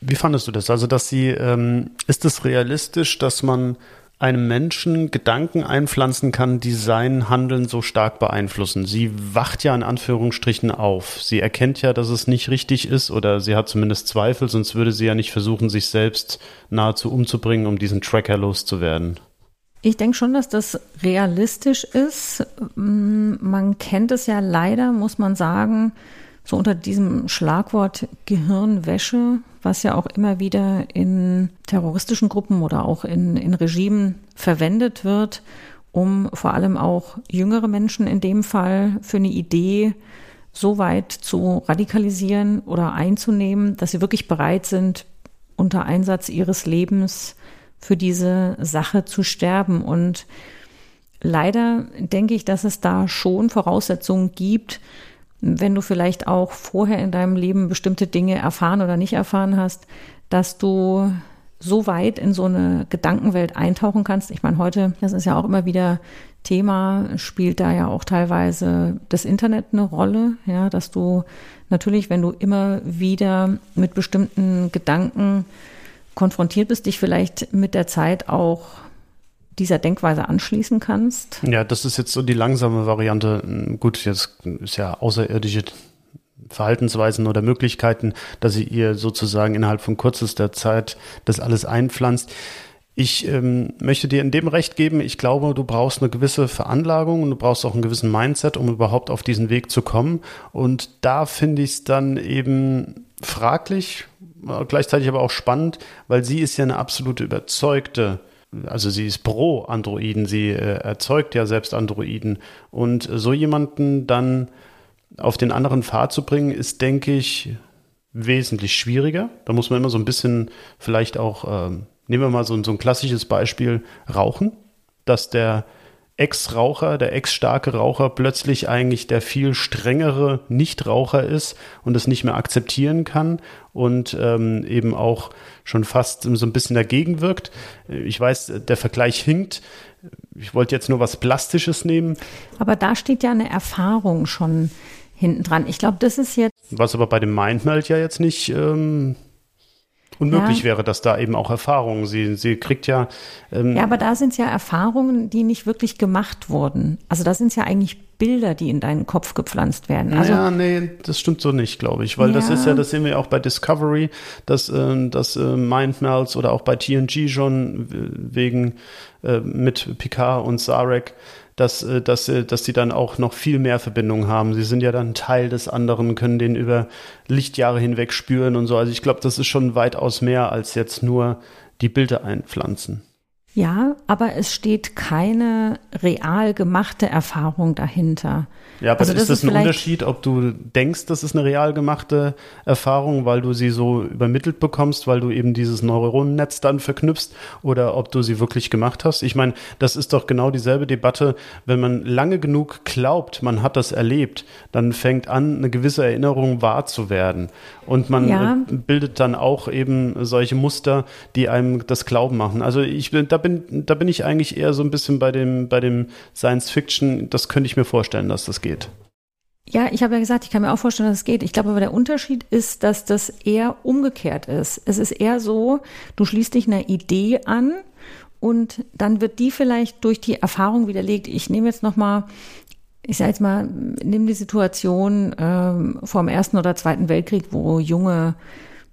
Wie fandest du das? Also, dass sie, ähm, ist es realistisch, dass man einem Menschen Gedanken einpflanzen kann, die sein Handeln so stark beeinflussen. Sie wacht ja in Anführungsstrichen auf. Sie erkennt ja, dass es nicht richtig ist oder sie hat zumindest Zweifel, sonst würde sie ja nicht versuchen, sich selbst nahezu umzubringen, um diesen Tracker loszuwerden. Ich denke schon, dass das realistisch ist. Mm, man kennt es ja leider, muss man sagen, so unter diesem Schlagwort Gehirnwäsche, was ja auch immer wieder in terroristischen Gruppen oder auch in, in Regimen verwendet wird, um vor allem auch jüngere Menschen in dem Fall für eine Idee so weit zu radikalisieren oder einzunehmen, dass sie wirklich bereit sind, unter Einsatz ihres Lebens für diese Sache zu sterben. Und leider denke ich, dass es da schon Voraussetzungen gibt, wenn du vielleicht auch vorher in deinem Leben bestimmte Dinge erfahren oder nicht erfahren hast, dass du so weit in so eine Gedankenwelt eintauchen kannst. Ich meine, heute, das ist ja auch immer wieder Thema, spielt da ja auch teilweise das Internet eine Rolle, ja, dass du natürlich, wenn du immer wieder mit bestimmten Gedanken konfrontiert bist, dich vielleicht mit der Zeit auch dieser Denkweise anschließen kannst? Ja, das ist jetzt so die langsame Variante. Gut, jetzt ist ja außerirdische Verhaltensweisen oder Möglichkeiten, dass sie ihr sozusagen innerhalb von kürzester Zeit das alles einpflanzt. Ich ähm, möchte dir in dem Recht geben, ich glaube, du brauchst eine gewisse Veranlagung und du brauchst auch einen gewissen Mindset, um überhaupt auf diesen Weg zu kommen. Und da finde ich es dann eben fraglich, gleichzeitig aber auch spannend, weil sie ist ja eine absolute überzeugte also sie ist pro Androiden, sie äh, erzeugt ja selbst Androiden. Und so jemanden dann auf den anderen Pfad zu bringen, ist, denke ich, wesentlich schwieriger. Da muss man immer so ein bisschen vielleicht auch, ähm, nehmen wir mal so, so ein klassisches Beispiel, Rauchen, dass der Ex-Raucher, der ex-starke Raucher plötzlich eigentlich der viel strengere Nichtraucher ist und es nicht mehr akzeptieren kann und ähm, eben auch schon fast so ein bisschen dagegen wirkt. Ich weiß, der Vergleich hinkt. Ich wollte jetzt nur was Plastisches nehmen. Aber da steht ja eine Erfahrung schon hinten dran. Ich glaube, das ist jetzt. Was aber bei dem Mindmeld ja jetzt nicht ähm, unmöglich ja. wäre, dass da eben auch Erfahrungen, sie, sie kriegt ja. Ähm ja, aber da sind es ja Erfahrungen, die nicht wirklich gemacht wurden. Also da sind es ja eigentlich Bilder, die in deinen Kopf gepflanzt werden. Also, ja, nee, das stimmt so nicht, glaube ich, weil ja. das ist ja, das sehen wir ja auch bei Discovery, dass, äh, dass äh, Mindmelds oder auch bei TNG schon wegen äh, mit Picard und Sarek dass, äh, dass, äh, dass sie dann auch noch viel mehr Verbindungen haben. Sie sind ja dann Teil des anderen, können den über Lichtjahre hinweg spüren und so. Also ich glaube, das ist schon weitaus mehr als jetzt nur die Bilder einpflanzen. Ja, aber es steht keine real gemachte Erfahrung dahinter. Ja, aber also ist das, das ein Unterschied, ob du denkst, das ist eine real gemachte Erfahrung, weil du sie so übermittelt bekommst, weil du eben dieses Neuronennetz dann verknüpfst oder ob du sie wirklich gemacht hast? Ich meine, das ist doch genau dieselbe Debatte, wenn man lange genug glaubt, man hat das erlebt, dann fängt an, eine gewisse Erinnerung wahr zu werden. Und man ja. bildet dann auch eben solche Muster, die einem das Glauben machen. Also ich bin, da bin, da bin ich eigentlich eher so ein bisschen bei dem, bei dem Science Fiction. Das könnte ich mir vorstellen, dass das geht. Ja, ich habe ja gesagt, ich kann mir auch vorstellen, dass es geht. Ich glaube aber, der Unterschied ist, dass das eher umgekehrt ist. Es ist eher so, du schließt dich einer Idee an und dann wird die vielleicht durch die Erfahrung widerlegt. Ich nehme jetzt nochmal ich sage jetzt mal, nimm die Situation ähm, vor dem Ersten oder Zweiten Weltkrieg, wo junge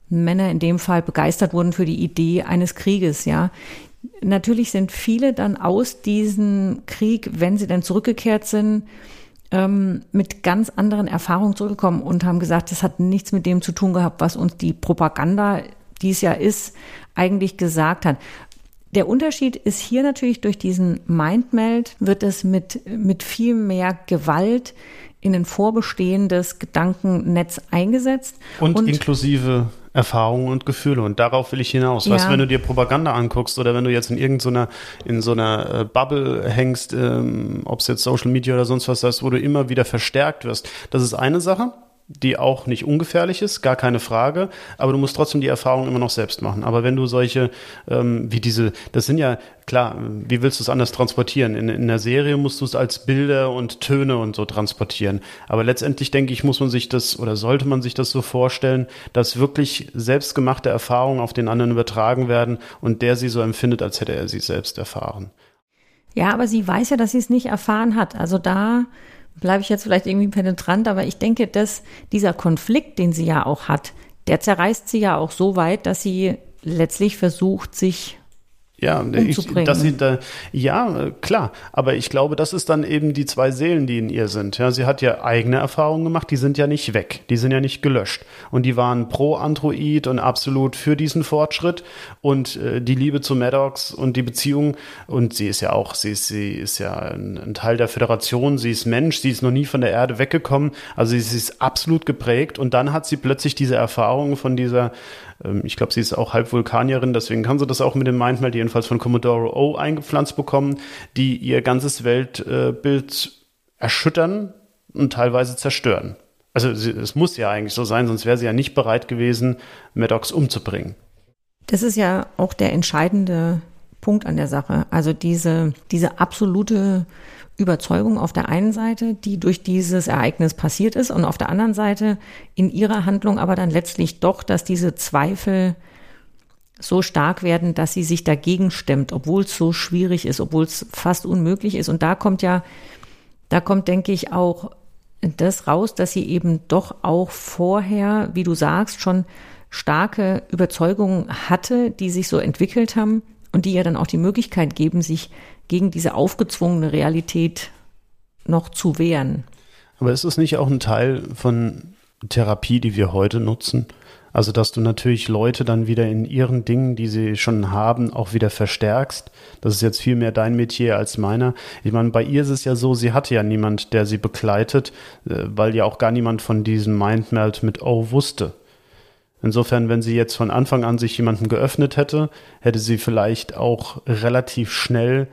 Männer in dem Fall begeistert wurden für die Idee eines Krieges, ja. Natürlich sind viele dann aus diesem Krieg, wenn sie dann zurückgekehrt sind, ähm, mit ganz anderen Erfahrungen zurückgekommen und haben gesagt, das hat nichts mit dem zu tun gehabt, was uns die Propaganda, die es ja ist, eigentlich gesagt hat. Der Unterschied ist hier natürlich durch diesen Mindmeld wird es mit, mit viel mehr Gewalt in ein vorbestehendes Gedankennetz eingesetzt. Und, und inklusive Erfahrungen und Gefühle. Und darauf will ich hinaus. Ja. Weißt du, wenn du dir Propaganda anguckst oder wenn du jetzt in irgendeiner, in so einer äh, Bubble hängst, ähm, ob es jetzt Social Media oder sonst was ist, wo du immer wieder verstärkt wirst, das ist eine Sache die auch nicht ungefährlich ist, gar keine Frage, aber du musst trotzdem die Erfahrung immer noch selbst machen. Aber wenn du solche, ähm, wie diese, das sind ja, klar, wie willst du es anders transportieren? In, in der Serie musst du es als Bilder und Töne und so transportieren. Aber letztendlich denke ich, muss man sich das oder sollte man sich das so vorstellen, dass wirklich selbstgemachte Erfahrungen auf den anderen übertragen werden und der sie so empfindet, als hätte er sie selbst erfahren. Ja, aber sie weiß ja, dass sie es nicht erfahren hat. Also da bleibe ich jetzt vielleicht irgendwie penetrant, aber ich denke, dass dieser Konflikt, den sie ja auch hat, der zerreißt sie ja auch so weit, dass sie letztlich versucht, sich ja, ich, dass sie da, ja, klar. Aber ich glaube, das ist dann eben die zwei Seelen, die in ihr sind. Ja, sie hat ja eigene Erfahrungen gemacht, die sind ja nicht weg, die sind ja nicht gelöscht. Und die waren pro Android und absolut für diesen Fortschritt und äh, die Liebe zu Maddox und die Beziehung. Und sie ist ja auch, sie ist, sie ist ja ein, ein, Teil der Föderation, sie ist Mensch, sie ist noch nie von der Erde weggekommen. Also sie, sie ist absolut geprägt. Und dann hat sie plötzlich diese Erfahrungen von dieser ich glaube, sie ist auch halb Vulkanierin, deswegen kann sie das auch mit dem Mindmeld jedenfalls von Commodore O eingepflanzt bekommen, die ihr ganzes Weltbild erschüttern und teilweise zerstören. Also es muss ja eigentlich so sein, sonst wäre sie ja nicht bereit gewesen, Maddox umzubringen. Das ist ja auch der entscheidende Punkt an der Sache. Also diese, diese absolute Überzeugung auf der einen Seite, die durch dieses Ereignis passiert ist und auf der anderen Seite in ihrer Handlung aber dann letztlich doch, dass diese Zweifel so stark werden, dass sie sich dagegen stemmt, obwohl es so schwierig ist, obwohl es fast unmöglich ist. Und da kommt ja, da kommt, denke ich, auch das raus, dass sie eben doch auch vorher, wie du sagst, schon starke Überzeugungen hatte, die sich so entwickelt haben und die ihr dann auch die Möglichkeit geben, sich gegen diese aufgezwungene Realität noch zu wehren. Aber ist es nicht auch ein Teil von Therapie, die wir heute nutzen? Also, dass du natürlich Leute dann wieder in ihren Dingen, die sie schon haben, auch wieder verstärkst. Das ist jetzt viel mehr dein Metier als meiner. Ich meine, bei ihr ist es ja so, sie hatte ja niemand, der sie begleitet, äh, weil ja auch gar niemand von diesem Mindmeld mit O wusste. Insofern, wenn sie jetzt von Anfang an sich jemanden geöffnet hätte, hätte sie vielleicht auch relativ schnell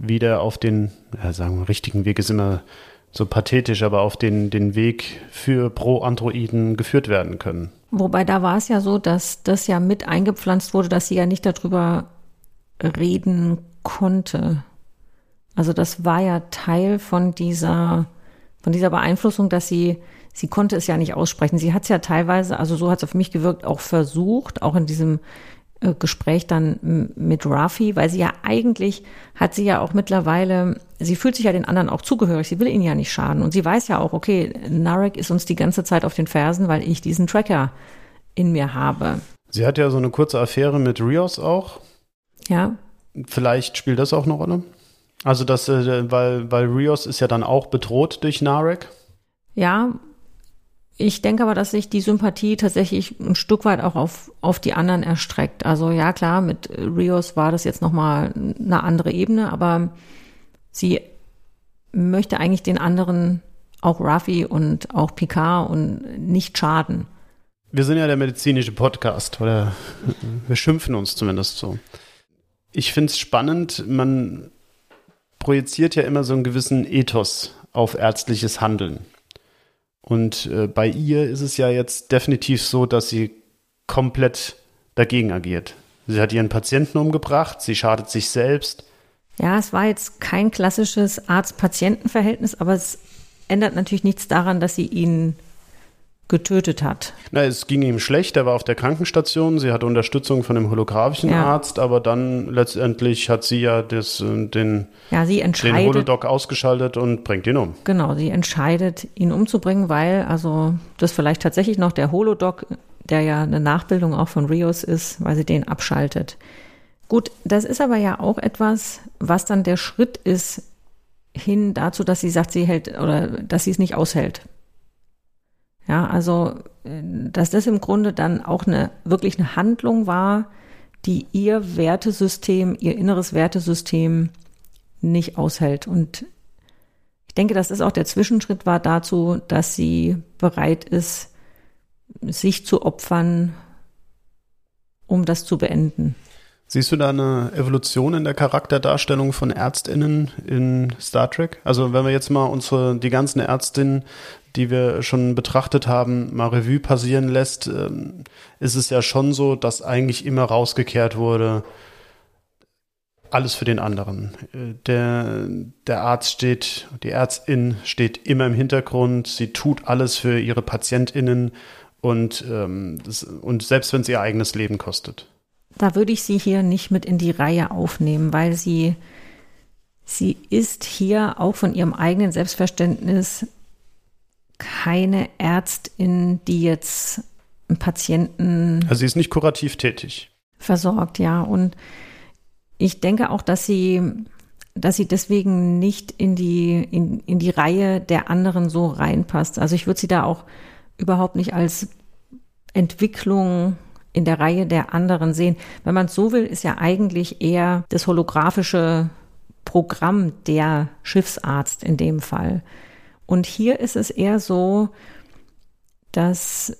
wieder auf den, ja, sagen wir, richtigen Weg ist immer so pathetisch, aber auf den, den Weg für Pro-Androiden geführt werden können. Wobei da war es ja so, dass das ja mit eingepflanzt wurde, dass sie ja nicht darüber reden konnte. Also das war ja Teil von dieser, von dieser Beeinflussung, dass sie, sie konnte es ja nicht aussprechen. Sie hat es ja teilweise, also so hat es auf mich gewirkt, auch versucht, auch in diesem Gespräch dann mit Rafi, weil sie ja eigentlich hat sie ja auch mittlerweile, sie fühlt sich ja den anderen auch zugehörig, sie will ihnen ja nicht schaden und sie weiß ja auch, okay, Narek ist uns die ganze Zeit auf den Fersen, weil ich diesen Tracker in mir habe. Sie hat ja so eine kurze Affäre mit Rios auch. Ja. Vielleicht spielt das auch eine Rolle. Also das, äh, weil, weil Rios ist ja dann auch bedroht durch Narek. Ja, ich denke aber, dass sich die Sympathie tatsächlich ein Stück weit auch auf, auf die anderen erstreckt. Also ja, klar, mit Rios war das jetzt nochmal eine andere Ebene, aber sie möchte eigentlich den anderen, auch Rafi und auch Picard und nicht schaden. Wir sind ja der medizinische Podcast oder wir schimpfen uns zumindest so. Ich finde es spannend, man projiziert ja immer so einen gewissen Ethos auf ärztliches Handeln. Und äh, bei ihr ist es ja jetzt definitiv so, dass sie komplett dagegen agiert. Sie hat ihren Patienten umgebracht, sie schadet sich selbst. Ja, es war jetzt kein klassisches Arzt-Patienten-Verhältnis, aber es ändert natürlich nichts daran, dass sie ihn getötet hat. Na, es ging ihm schlecht, er war auf der Krankenstation, sie hatte Unterstützung von dem holographischen ja. Arzt, aber dann letztendlich hat sie ja das, äh, den, ja, sie den Holodoc ausgeschaltet und bringt ihn um. Genau, sie entscheidet, ihn umzubringen, weil, also das vielleicht tatsächlich noch der Holodoc, der ja eine Nachbildung auch von Rios ist, weil sie den abschaltet. Gut, das ist aber ja auch etwas, was dann der Schritt ist hin dazu, dass sie sagt, sie hält oder dass sie es nicht aushält. Ja, also, äh, dass das im Grunde dann auch eine, wirklich eine Handlung war, die ihr Wertesystem, ihr inneres Wertesystem nicht aushält. Und ich denke, dass das auch der Zwischenschritt war dazu, dass sie bereit ist, sich zu opfern, um das zu beenden. Siehst du da eine Evolution in der Charakterdarstellung von ÄrztInnen in Star Trek? Also wenn wir jetzt mal unsere, die ganzen Ärztinnen, die wir schon betrachtet haben, mal Revue passieren lässt, ähm, ist es ja schon so, dass eigentlich immer rausgekehrt wurde, alles für den anderen. Äh, der, der Arzt steht, die Ärztin steht immer im Hintergrund, sie tut alles für ihre PatientInnen und, ähm, und selbst wenn es ihr eigenes Leben kostet da würde ich sie hier nicht mit in die Reihe aufnehmen, weil sie, sie ist hier auch von ihrem eigenen Selbstverständnis keine Ärztin, die jetzt einen Patienten. Also sie ist nicht kurativ tätig. Versorgt, ja. Und ich denke auch, dass sie, dass sie deswegen nicht in die, in, in die Reihe der anderen so reinpasst. Also ich würde sie da auch überhaupt nicht als Entwicklung in der Reihe der anderen sehen. Wenn man es so will, ist ja eigentlich eher das holographische Programm der Schiffsarzt in dem Fall. Und hier ist es eher so, dass,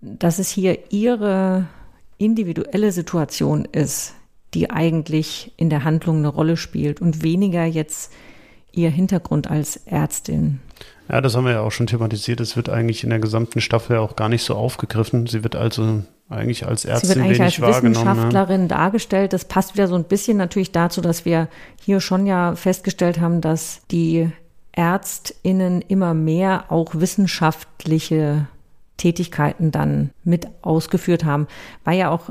dass es hier ihre individuelle Situation ist, die eigentlich in der Handlung eine Rolle spielt und weniger jetzt ihr Hintergrund als Ärztin. Ja, das haben wir ja auch schon thematisiert. Es wird eigentlich in der gesamten Staffel auch gar nicht so aufgegriffen. Sie wird also eigentlich als Ärztin Sie wird eigentlich als Wissenschaftlerin dargestellt. Das passt wieder so ein bisschen natürlich dazu, dass wir hier schon ja festgestellt haben, dass die ÄrztInnen immer mehr auch wissenschaftliche Tätigkeiten dann mit ausgeführt haben. War ja auch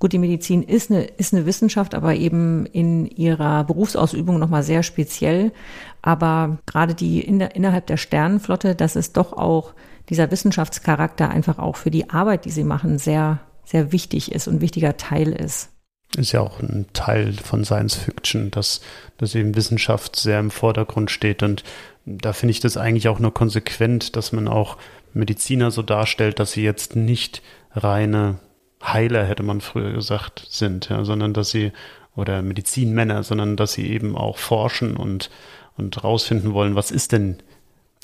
Gut, die Medizin ist eine, ist eine Wissenschaft, aber eben in ihrer Berufsausübung nochmal sehr speziell. Aber gerade die in der, innerhalb der Sternenflotte, das ist doch auch dieser Wissenschaftscharakter einfach auch für die Arbeit, die sie machen, sehr, sehr wichtig ist und wichtiger Teil ist. Ist ja auch ein Teil von Science Fiction, dass, dass eben Wissenschaft sehr im Vordergrund steht. Und da finde ich das eigentlich auch nur konsequent, dass man auch Mediziner so darstellt, dass sie jetzt nicht reine Heiler, hätte man früher gesagt, sind, ja, sondern dass sie, oder Medizinmänner, sondern dass sie eben auch forschen und, und rausfinden wollen, was ist denn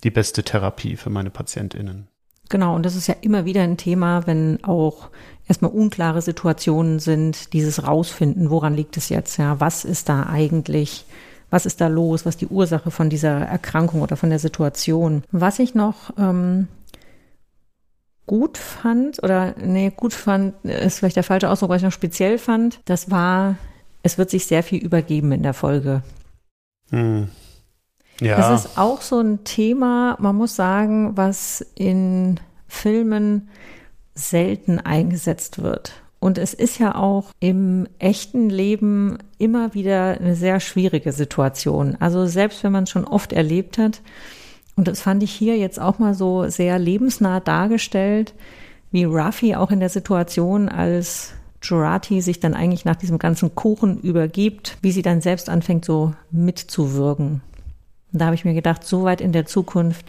die beste Therapie für meine PatientInnen. Genau, und das ist ja immer wieder ein Thema, wenn auch erstmal unklare Situationen sind, dieses Rausfinden, woran liegt es jetzt, ja, was ist da eigentlich, was ist da los, was ist die Ursache von dieser Erkrankung oder von der Situation. Was ich noch ähm, gut fand, oder nee, gut fand, ist vielleicht der falsche Ausdruck, was ich noch speziell fand, das war, es wird sich sehr viel übergeben in der Folge. Hm. Ja. Das ist auch so ein Thema, man muss sagen, was in Filmen selten eingesetzt wird. Und es ist ja auch im echten Leben immer wieder eine sehr schwierige Situation. Also selbst wenn man es schon oft erlebt hat, und das fand ich hier jetzt auch mal so sehr lebensnah dargestellt, wie Ruffy auch in der Situation, als Jurati sich dann eigentlich nach diesem ganzen Kuchen übergibt, wie sie dann selbst anfängt, so mitzuwirken. Und da habe ich mir gedacht, so weit in der Zukunft,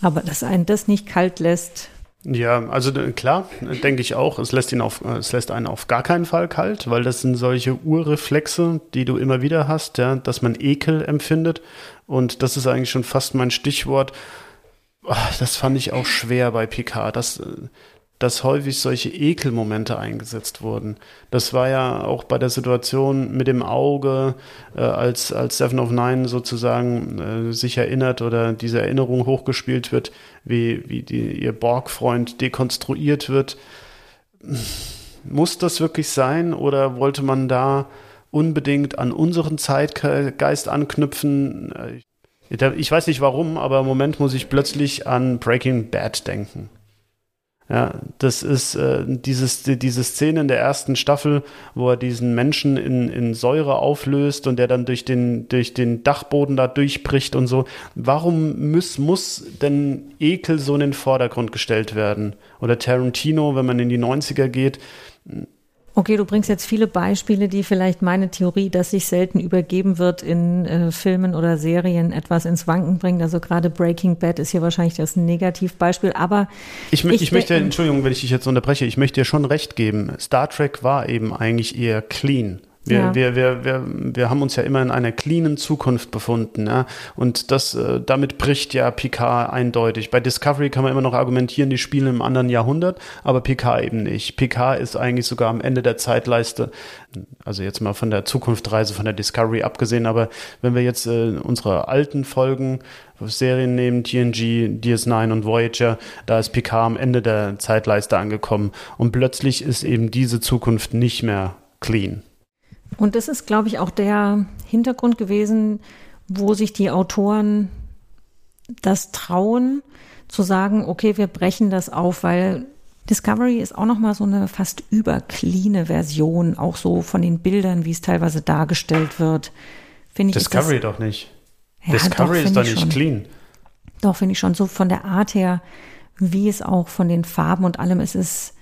aber dass einen das nicht kalt lässt. Ja, also klar, denke ich auch. Es lässt ihn auf, es lässt einen auf gar keinen Fall kalt, weil das sind solche Urreflexe, die du immer wieder hast, ja, dass man Ekel empfindet. Und das ist eigentlich schon fast mein Stichwort. Das fand ich auch schwer bei Picard. Das, dass häufig solche Ekelmomente eingesetzt wurden. Das war ja auch bei der Situation mit dem Auge, äh, als, als Seven of Nine sozusagen äh, sich erinnert oder diese Erinnerung hochgespielt wird, wie, wie die, ihr Borg-Freund dekonstruiert wird. Muss das wirklich sein oder wollte man da unbedingt an unseren Zeitgeist anknüpfen? Ich weiß nicht warum, aber im Moment muss ich plötzlich an Breaking Bad denken. Ja, das ist äh, dieses, die, diese Szene in der ersten Staffel, wo er diesen Menschen in, in Säure auflöst und der dann durch den, durch den Dachboden da durchbricht und so. Warum muss, muss denn Ekel so in den Vordergrund gestellt werden? Oder Tarantino, wenn man in die 90er geht, Okay, du bringst jetzt viele Beispiele, die vielleicht meine Theorie, dass sich selten übergeben wird in äh, Filmen oder Serien, etwas ins Wanken bringt. Also gerade Breaking Bad ist hier wahrscheinlich das Negativbeispiel. Aber ich, ich, ich möchte, Entschuldigung, wenn ich dich jetzt unterbreche, ich möchte dir schon recht geben. Star Trek war eben eigentlich eher clean. Wir, ja. wir, wir, wir, wir haben uns ja immer in einer cleanen Zukunft befunden. Ja? Und das, äh, damit bricht ja Picard eindeutig. Bei Discovery kann man immer noch argumentieren, die spielen im anderen Jahrhundert, aber Picard eben nicht. Picard ist eigentlich sogar am Ende der Zeitleiste, also jetzt mal von der Zukunftreise von der Discovery abgesehen, aber wenn wir jetzt äh, unsere alten Folgen Serien nehmen, TNG, DS9 und Voyager, da ist Picard am Ende der Zeitleiste angekommen. Und plötzlich ist eben diese Zukunft nicht mehr clean. Und das ist, glaube ich, auch der Hintergrund gewesen, wo sich die Autoren das trauen, zu sagen, okay, wir brechen das auf, weil Discovery ist auch nochmal so eine fast übercleane Version, auch so von den Bildern, wie es teilweise dargestellt wird. Finde ich, Discovery das, doch nicht. Ja, Discovery doch, ist doch nicht schon. clean. Doch, finde ich schon. So von der Art her, wie es auch von den Farben und allem, es ist,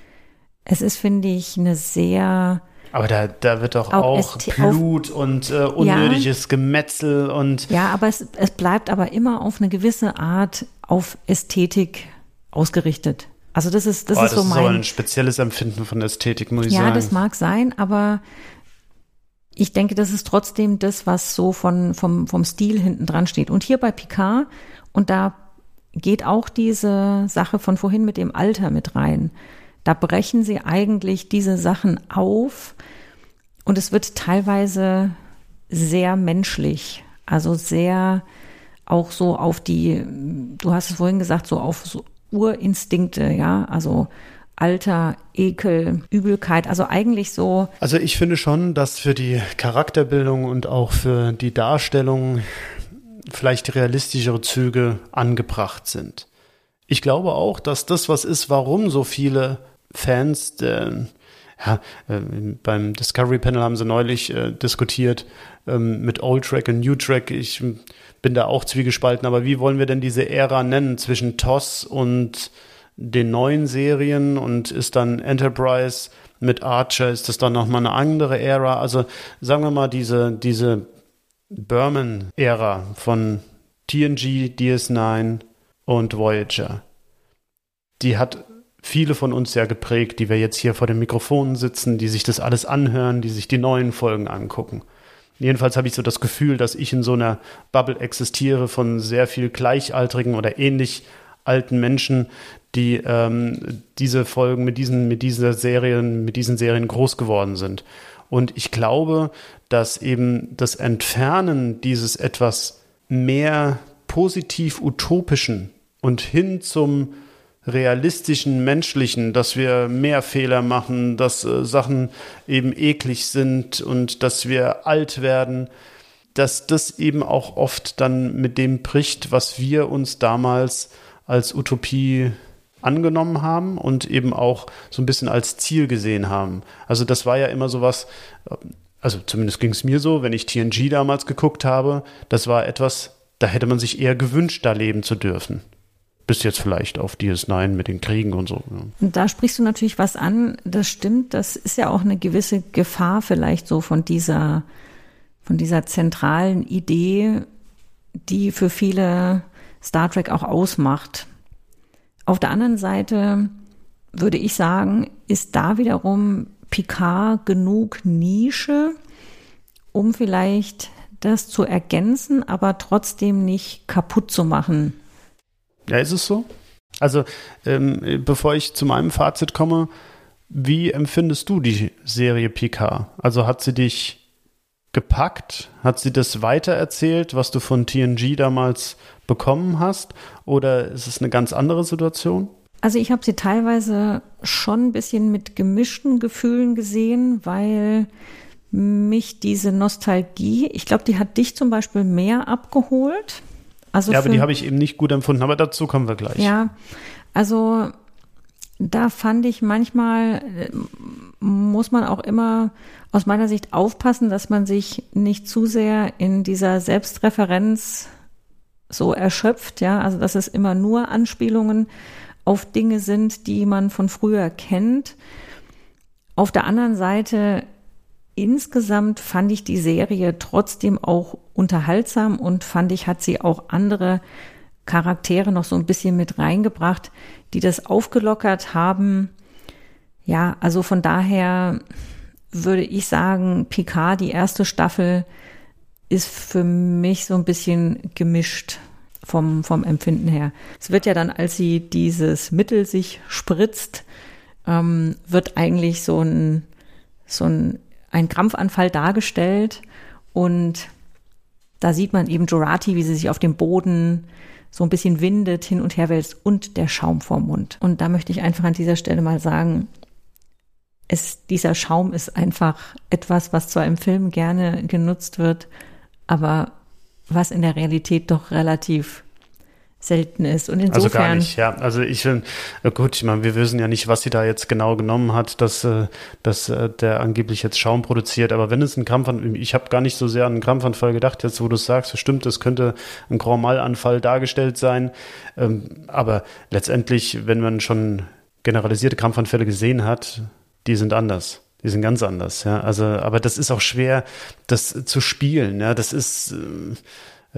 es ist, finde ich, eine sehr aber da, da wird doch auch, auch Blut und äh, unnötiges ja, Gemetzel und. Ja, aber es, es bleibt aber immer auf eine gewisse Art auf Ästhetik ausgerichtet. Also das ist, das oh, ist das so mein. Das ist ein spezielles Empfinden von Ästhetik, muss ich ja, sagen. Ja, das mag sein, aber ich denke, das ist trotzdem das, was so von, vom, vom Stil hinten dran steht. Und hier bei Picard, und da geht auch diese Sache von vorhin mit dem Alter mit rein. Da brechen sie eigentlich diese Sachen auf und es wird teilweise sehr menschlich, also sehr auch so auf die, du hast es vorhin gesagt, so auf so Urinstinkte, ja, also Alter, Ekel, Übelkeit, also eigentlich so. Also ich finde schon, dass für die Charakterbildung und auch für die Darstellung vielleicht realistischere Züge angebracht sind. Ich glaube auch, dass das was ist, warum so viele Fans, der, ja, äh, beim Discovery Panel haben sie neulich äh, diskutiert ähm, mit Old Track und New Track. Ich bin da auch zwiegespalten, aber wie wollen wir denn diese Ära nennen zwischen TOS und den neuen Serien und ist dann Enterprise mit Archer, ist das dann nochmal eine andere Ära? Also sagen wir mal diese, diese Berman-Ära von TNG, DS9 und Voyager. Die hat viele von uns ja geprägt, die wir jetzt hier vor den Mikrofonen sitzen, die sich das alles anhören, die sich die neuen Folgen angucken. Jedenfalls habe ich so das Gefühl, dass ich in so einer Bubble existiere von sehr viel gleichaltrigen oder ähnlich alten Menschen, die ähm, diese Folgen mit diesen, mit dieser Serien, mit diesen Serien groß geworden sind. Und ich glaube, dass eben das Entfernen dieses etwas mehr positiv utopischen und hin zum realistischen, menschlichen, dass wir mehr Fehler machen, dass äh, Sachen eben eklig sind und dass wir alt werden, dass das eben auch oft dann mit dem bricht, was wir uns damals als Utopie angenommen haben und eben auch so ein bisschen als Ziel gesehen haben. Also das war ja immer so was, also zumindest ging es mir so, wenn ich TNG damals geguckt habe, das war etwas, da hätte man sich eher gewünscht, da leben zu dürfen. Bis jetzt vielleicht auf DS9 mit den Kriegen und so. Und da sprichst du natürlich was an, das stimmt, das ist ja auch eine gewisse Gefahr vielleicht so von dieser, von dieser zentralen Idee, die für viele Star Trek auch ausmacht. Auf der anderen Seite würde ich sagen, ist da wiederum Picard genug Nische, um vielleicht das zu ergänzen, aber trotzdem nicht kaputt zu machen. Ja, ist es so? Also, ähm, bevor ich zu meinem Fazit komme, wie empfindest du die Serie Picard? Also hat sie dich gepackt? Hat sie das weitererzählt, was du von TNG damals bekommen hast? Oder ist es eine ganz andere Situation? Also ich habe sie teilweise schon ein bisschen mit gemischten Gefühlen gesehen, weil mich diese Nostalgie, ich glaube, die hat dich zum Beispiel mehr abgeholt. Also ja, aber die habe ich eben nicht gut empfunden, aber dazu kommen wir gleich. Ja, also da fand ich manchmal, muss man auch immer aus meiner Sicht aufpassen, dass man sich nicht zu sehr in dieser Selbstreferenz so erschöpft, ja, also dass es immer nur Anspielungen auf Dinge sind, die man von früher kennt. Auf der anderen Seite insgesamt fand ich die Serie trotzdem auch unterhaltsam und fand ich, hat sie auch andere Charaktere noch so ein bisschen mit reingebracht, die das aufgelockert haben. Ja, also von daher würde ich sagen, Picard, die erste Staffel, ist für mich so ein bisschen gemischt vom, vom Empfinden her. Es wird ja dann, als sie dieses Mittel sich spritzt, ähm, wird eigentlich so ein, so ein, ein Krampfanfall dargestellt und da sieht man eben Jurati, wie sie sich auf dem Boden so ein bisschen windet, hin und her wälzt und der Schaum vorm Mund. Und da möchte ich einfach an dieser Stelle mal sagen, es, dieser Schaum ist einfach etwas, was zwar im Film gerne genutzt wird, aber was in der Realität doch relativ selten ist. Und insofern. Also gar nicht, ja. Also ich finde, gut, ich meine, wir wissen ja nicht, was sie da jetzt genau genommen hat, dass, äh, dass äh, der angeblich jetzt Schaum produziert. Aber wenn es ein Krampfanfall, ich habe gar nicht so sehr an einen Krampfanfall gedacht, jetzt wo du es sagst, stimmt, es könnte ein Grand Mal-Anfall dargestellt sein. Ähm, aber letztendlich, wenn man schon generalisierte Krampfanfälle gesehen hat, die sind anders. Die sind ganz anders, ja. Also, aber das ist auch schwer, das zu spielen, ja. Das ist äh,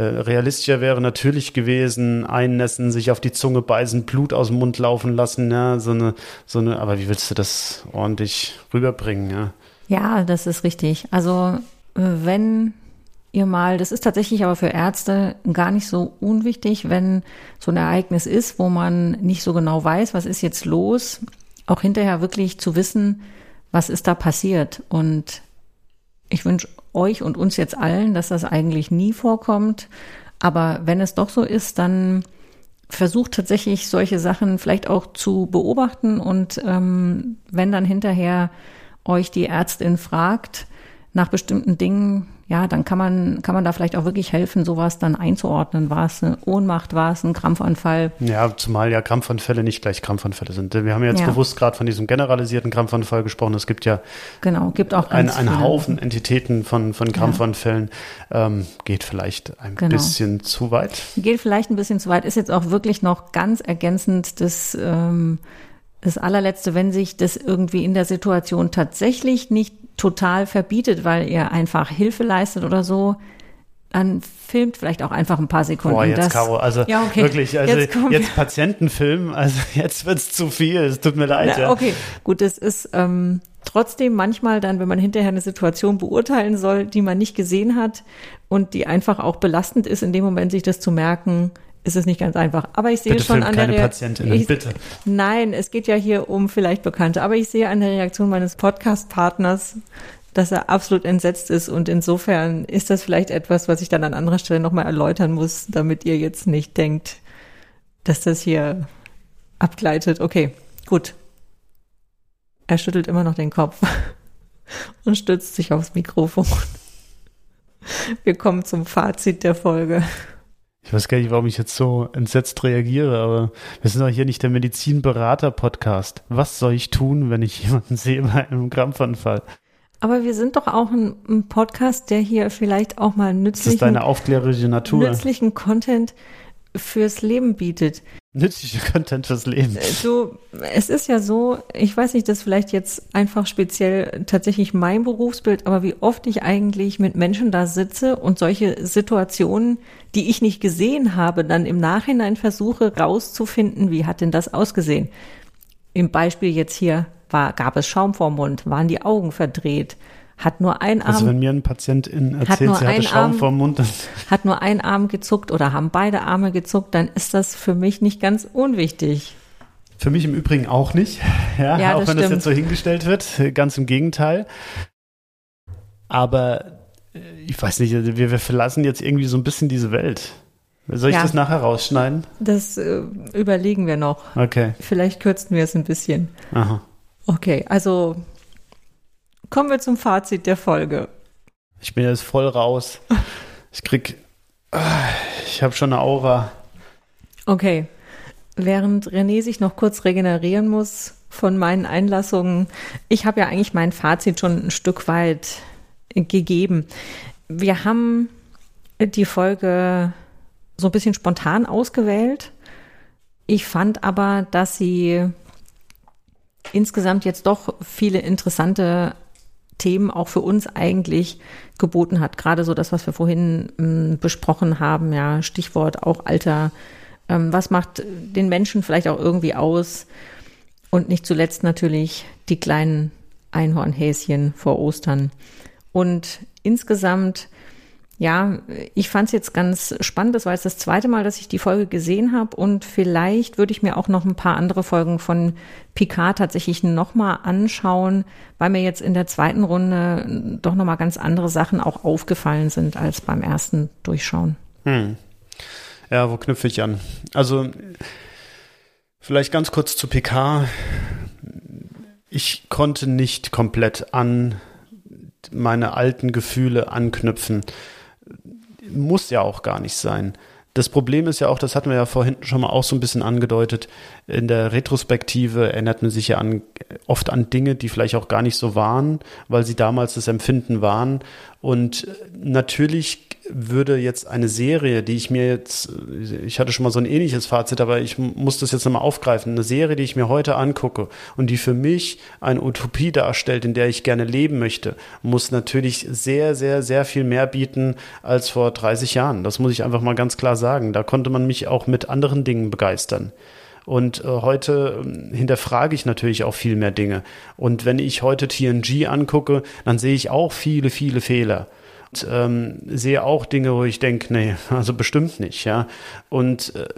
realistischer wäre natürlich gewesen, einnässen, sich auf die Zunge beißen, Blut aus dem Mund laufen lassen, ja. So eine, so eine, aber wie willst du das ordentlich rüberbringen, ja? Ja, das ist richtig. Also, äh, wenn ihr mal, das ist tatsächlich aber für Ärzte gar nicht so unwichtig, wenn so ein Ereignis ist, wo man nicht so genau weiß, was ist jetzt los, auch hinterher wirklich zu wissen, was ist da passiert. Und ich wünsche euch und uns jetzt allen, dass das eigentlich nie vorkommt. Aber wenn es doch so ist, dann versucht tatsächlich solche Sachen vielleicht auch zu beobachten und ähm, wenn dann hinterher euch die Ärztin fragt nach bestimmten Dingen, ja, dann kann man, kann man da vielleicht auch wirklich helfen, sowas dann einzuordnen. War es eine Ohnmacht, war es ein Krampfanfall? Ja, zumal ja Krampfanfälle nicht gleich Krampfanfälle sind. Wir haben jetzt ja. bewusst gerade von diesem generalisierten Krampfanfall gesprochen. Es gibt ja genau, gibt auch ein, einen Haufen Entitäten von, von Krampfanfällen. Ja. Ähm, geht vielleicht ein genau. bisschen zu weit. Geht vielleicht ein bisschen zu weit. Ist jetzt auch wirklich noch ganz ergänzend das, ähm, das allerletzte, wenn sich das irgendwie in der Situation tatsächlich nicht total verbietet, weil ihr einfach Hilfe leistet oder so, dann filmt vielleicht auch einfach ein paar Sekunden. Boah, jetzt, das, Caro, also ja, okay. wirklich, also jetzt, jetzt Patientenfilm, also jetzt wird's zu viel, es tut mir leid. Na, ja. Okay, gut, es ist ähm, trotzdem manchmal dann, wenn man hinterher eine Situation beurteilen soll, die man nicht gesehen hat und die einfach auch belastend ist, in dem Moment sich das zu merken, ist es nicht ganz einfach. Aber ich sehe bitte schon an der ich, bitte. Nein, es geht ja hier um vielleicht Bekannte. Aber ich sehe an der Reaktion meines Podcast-Partners, dass er absolut entsetzt ist. Und insofern ist das vielleicht etwas, was ich dann an anderer Stelle nochmal erläutern muss, damit ihr jetzt nicht denkt, dass das hier abgleitet. Okay, gut. Er schüttelt immer noch den Kopf und stützt sich aufs Mikrofon. Wir kommen zum Fazit der Folge. Ich weiß gar nicht, warum ich jetzt so entsetzt reagiere, aber wir sind doch hier nicht der Medizinberater-Podcast. Was soll ich tun, wenn ich jemanden sehe bei einem Krampfanfall? Aber wir sind doch auch ein, ein Podcast, der hier vielleicht auch mal nützlichen, Das ist deine aufklärerische Natur. nützlichen Content fürs Leben bietet. Nützlicher Content fürs Leben. So, es ist ja so, ich weiß nicht, das ist vielleicht jetzt einfach speziell tatsächlich mein Berufsbild, aber wie oft ich eigentlich mit Menschen da sitze und solche Situationen, die ich nicht gesehen habe, dann im Nachhinein versuche rauszufinden, wie hat denn das ausgesehen? Im Beispiel jetzt hier war, gab es Schaum vorm Mund, waren die Augen verdreht, hat nur ein Arm. Also wenn mir ein Patientin erzählt, nur sie hatte einen Schaum Arm. vorm Mund, hat nur ein Arm gezuckt oder haben beide Arme gezuckt, dann ist das für mich nicht ganz unwichtig. Für mich im Übrigen auch nicht. Ja, Ja, auch das wenn das stimmt. jetzt so hingestellt wird. Ganz im Gegenteil. Aber äh, ich weiß nicht, also wir, wir verlassen jetzt irgendwie so ein bisschen diese Welt. Soll ich Ja. das nachher rausschneiden? Das äh, überlegen wir noch. Okay. Vielleicht kürzen wir es ein bisschen. Aha. Okay, also kommen wir zum Fazit der Folge. Ich bin jetzt voll raus. Ich krieg. Ah, Ich habe schon eine Aura. Okay, während René sich noch kurz regenerieren muss von meinen Einlassungen, ich habe ja eigentlich mein Fazit schon ein Stück weit gegeben. Wir haben die Folge so ein bisschen spontan ausgewählt. Ich fand aber, dass sie insgesamt jetzt doch viele interessante Themen auch für uns eigentlich geboten hat. Gerade so das, was wir vorhin m, besprochen haben, ja, Stichwort auch Alter. Ähm, was macht den Menschen vielleicht auch irgendwie aus? Und nicht zuletzt natürlich die kleinen Einhornhäschen vor Ostern. Und insgesamt, ja, ich fand es jetzt ganz spannend. Das war jetzt das zweite Mal, dass ich die Folge gesehen habe. Und vielleicht würde ich mir auch noch ein paar andere Folgen von Picard tatsächlich nochmal anschauen, weil mir jetzt in der zweiten Runde doch nochmal ganz andere Sachen auch aufgefallen sind als beim ersten Durchschauen. Hm. Ja, wo knüpfe ich an? Also, vielleicht ganz kurz zu PK. Ich konnte nicht komplett an meine alten Gefühle anknüpfen. Muss ja auch gar nicht sein. Das Problem ist ja auch, das hatten wir ja vorhin schon mal auch so ein bisschen angedeutet, in der Retrospektive erinnert man sich ja an, oft an Dinge, die vielleicht auch gar nicht so waren, weil sie damals das Empfinden waren. Und natürlich würde jetzt eine Serie, die ich mir jetzt, ich hatte schon mal so ein ähnliches Fazit, aber ich muss das jetzt nochmal aufgreifen, eine Serie, die ich mir heute angucke und die für mich eine Utopie darstellt, in der ich gerne leben möchte, muss natürlich sehr, sehr, sehr viel mehr bieten als vor 30 Jahren. Das muss ich einfach mal ganz klar sagen. Da konnte man mich auch mit anderen Dingen begeistern. Und äh, heute äh, hinterfrage ich natürlich auch viel mehr Dinge. Und wenn ich heute TNG angucke, dann sehe ich auch viele, viele Fehler. Und ähm, sehe auch Dinge, wo ich denke, nee, also bestimmt nicht, ja. Und äh,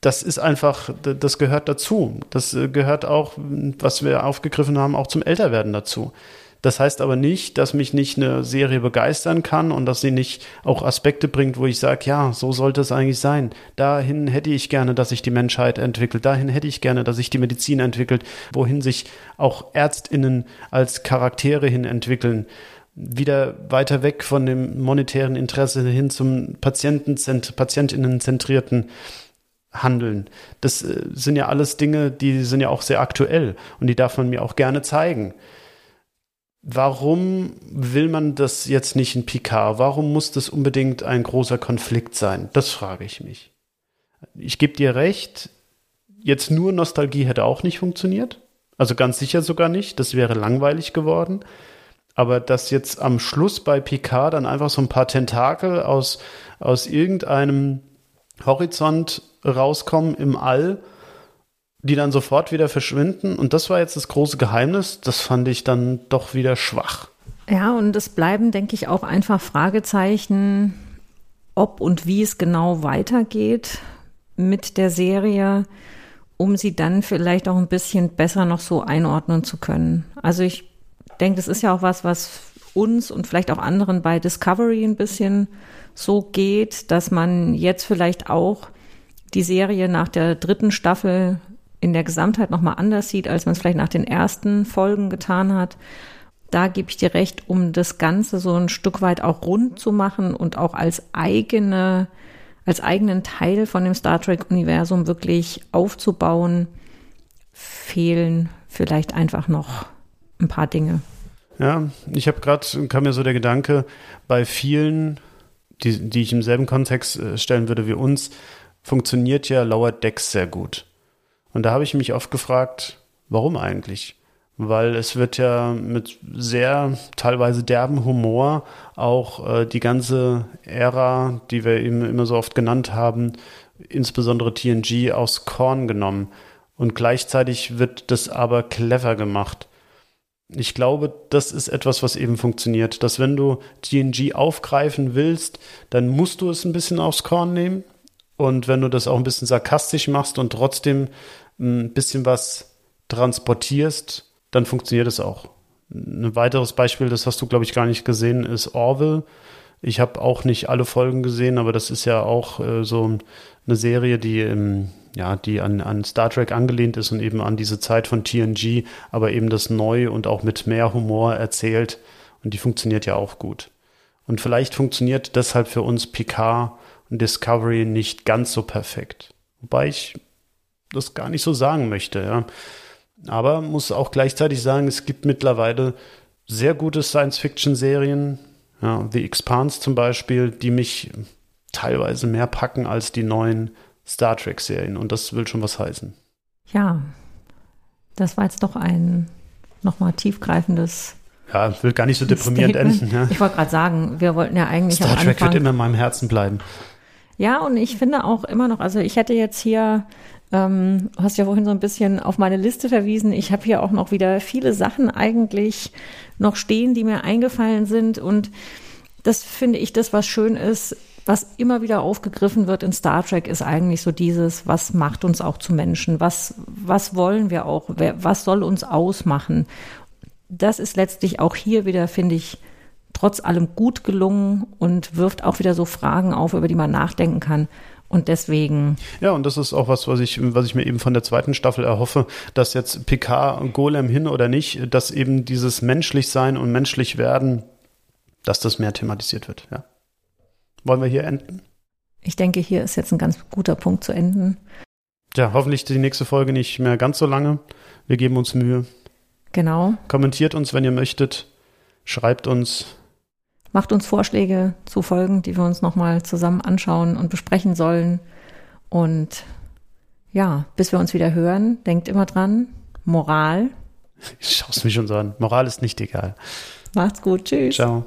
das ist einfach, das gehört dazu. Das äh, gehört auch, was wir aufgegriffen haben, auch zum Älterwerden dazu. Das heißt aber nicht, dass mich nicht eine Serie begeistern kann und dass sie nicht auch Aspekte bringt, wo ich sage, ja, so sollte es eigentlich sein. Dahin hätte ich gerne, dass sich die Menschheit entwickelt. Dahin hätte ich gerne, dass sich die Medizin entwickelt. Wohin sich auch Ärztinnen als Charaktere hin entwickeln. Wieder weiter weg von dem monetären Interesse hin zum patientinnenzentrierten Handeln. Das äh, sind ja alles Dinge, die sind ja auch sehr aktuell und die darf man mir auch gerne zeigen. Warum will man das jetzt nicht in Picard? Warum muss das unbedingt ein großer Konflikt sein? Das frage ich mich. Ich gebe dir recht, jetzt nur Nostalgie hätte auch nicht funktioniert. Also ganz sicher sogar nicht. Das wäre langweilig geworden. Aber dass jetzt am Schluss bei Picard dann einfach so ein paar Tentakel aus, aus irgendeinem Horizont rauskommen im All, die dann sofort wieder verschwinden. Und das war jetzt das große Geheimnis. Das fand ich dann doch wieder schwach. Ja, und es bleiben, denke ich, auch einfach Fragezeichen, ob und wie es genau weitergeht mit der Serie, um sie dann vielleicht auch ein bisschen besser noch so einordnen zu können. Also ich denke, das ist ja auch was, was uns und vielleicht auch anderen bei Discovery ein bisschen so geht, dass man jetzt vielleicht auch die Serie nach der dritten Staffel in der Gesamtheit nochmal anders sieht, als man es vielleicht nach den ersten Folgen getan hat. Da gebe ich dir recht, um das Ganze so ein Stück weit auch rund zu machen und auch als eigene, als eigenen Teil von dem Star Trek-Universum wirklich aufzubauen, fehlen vielleicht einfach noch ein paar Dinge. Ja, ich habe gerade, kam mir so der Gedanke, bei vielen, die, die ich im selben Kontext äh, stellen würde wie uns, funktioniert ja Lower Decks sehr gut. Und da habe ich mich oft gefragt, warum eigentlich? Weil es wird ja mit sehr teilweise derben Humor auch äh, die ganze Ära, die wir eben immer so oft genannt haben, insbesondere TNG aus Korn genommen. Und gleichzeitig wird das aber clever gemacht. Ich glaube, das ist etwas, was eben funktioniert, dass wenn du TNG aufgreifen willst, dann musst du es ein bisschen aufs Korn nehmen. Und wenn du das auch ein bisschen sarkastisch machst und trotzdem ein bisschen was transportierst, dann funktioniert es auch. Ein weiteres Beispiel, das hast du, glaube ich, gar nicht gesehen, ist Orville. Ich habe auch nicht alle Folgen gesehen, aber das ist ja auch äh, so eine Serie, die, ähm, ja, die an, an Star Trek angelehnt ist und eben an diese Zeit von TNG, aber eben das neu und auch mit mehr Humor erzählt. Und die funktioniert ja auch gut. Und vielleicht funktioniert deshalb für uns Picard und Discovery nicht ganz so perfekt. Wobei ich das gar nicht so sagen möchte, ja. Aber muss auch gleichzeitig sagen, es gibt mittlerweile sehr gute Science-Fiction-Serien, ja, The Expanse zum Beispiel, die mich teilweise mehr packen als die neuen Star Trek-Serien. Und das will schon was heißen. Ja, das war jetzt doch ein nochmal tiefgreifendes. Ja, will gar nicht so deprimierend Statement. enden. Ja. Ich wollte gerade sagen, wir wollten ja eigentlich. Star Trek Anfang, wird immer in meinem Herzen bleiben. Ja, und ich finde auch immer noch, also ich hätte jetzt hier ähm, hast ja vorhin so ein bisschen auf meine Liste verwiesen. Ich habe hier auch noch wieder viele Sachen eigentlich noch stehen, die mir eingefallen sind. Und das finde ich das, was schön ist, was immer wieder aufgegriffen wird in Star Trek, ist eigentlich so dieses, was macht uns auch zu Menschen? Was, was wollen wir auch? Wer, was soll uns ausmachen? Das ist letztlich auch hier wieder, finde ich, trotz allem gut gelungen und wirft auch wieder so Fragen auf, über die man nachdenken kann. Und deswegen. Ja, und das ist auch was, was ich, was ich mir eben von der zweiten Staffel erhoffe, dass jetzt Picard Golem hin oder nicht, dass eben dieses menschlich sein und menschlich werden, dass das mehr thematisiert wird, ja. Wollen wir hier enden? Ich denke, hier ist jetzt ein ganz guter Punkt zu enden. Ja, hoffentlich die nächste Folge nicht mehr ganz so lange. Wir geben uns Mühe. Genau. Kommentiert uns, wenn ihr möchtet. Schreibt uns. Macht uns Vorschläge zu Folgen, die wir uns nochmal zusammen anschauen und besprechen sollen. Und ja, bis wir uns wieder hören, denkt immer dran, Moral. Ich schaue es mir schon so an. Moral ist nicht egal. Macht's gut. Tschüss. Ciao.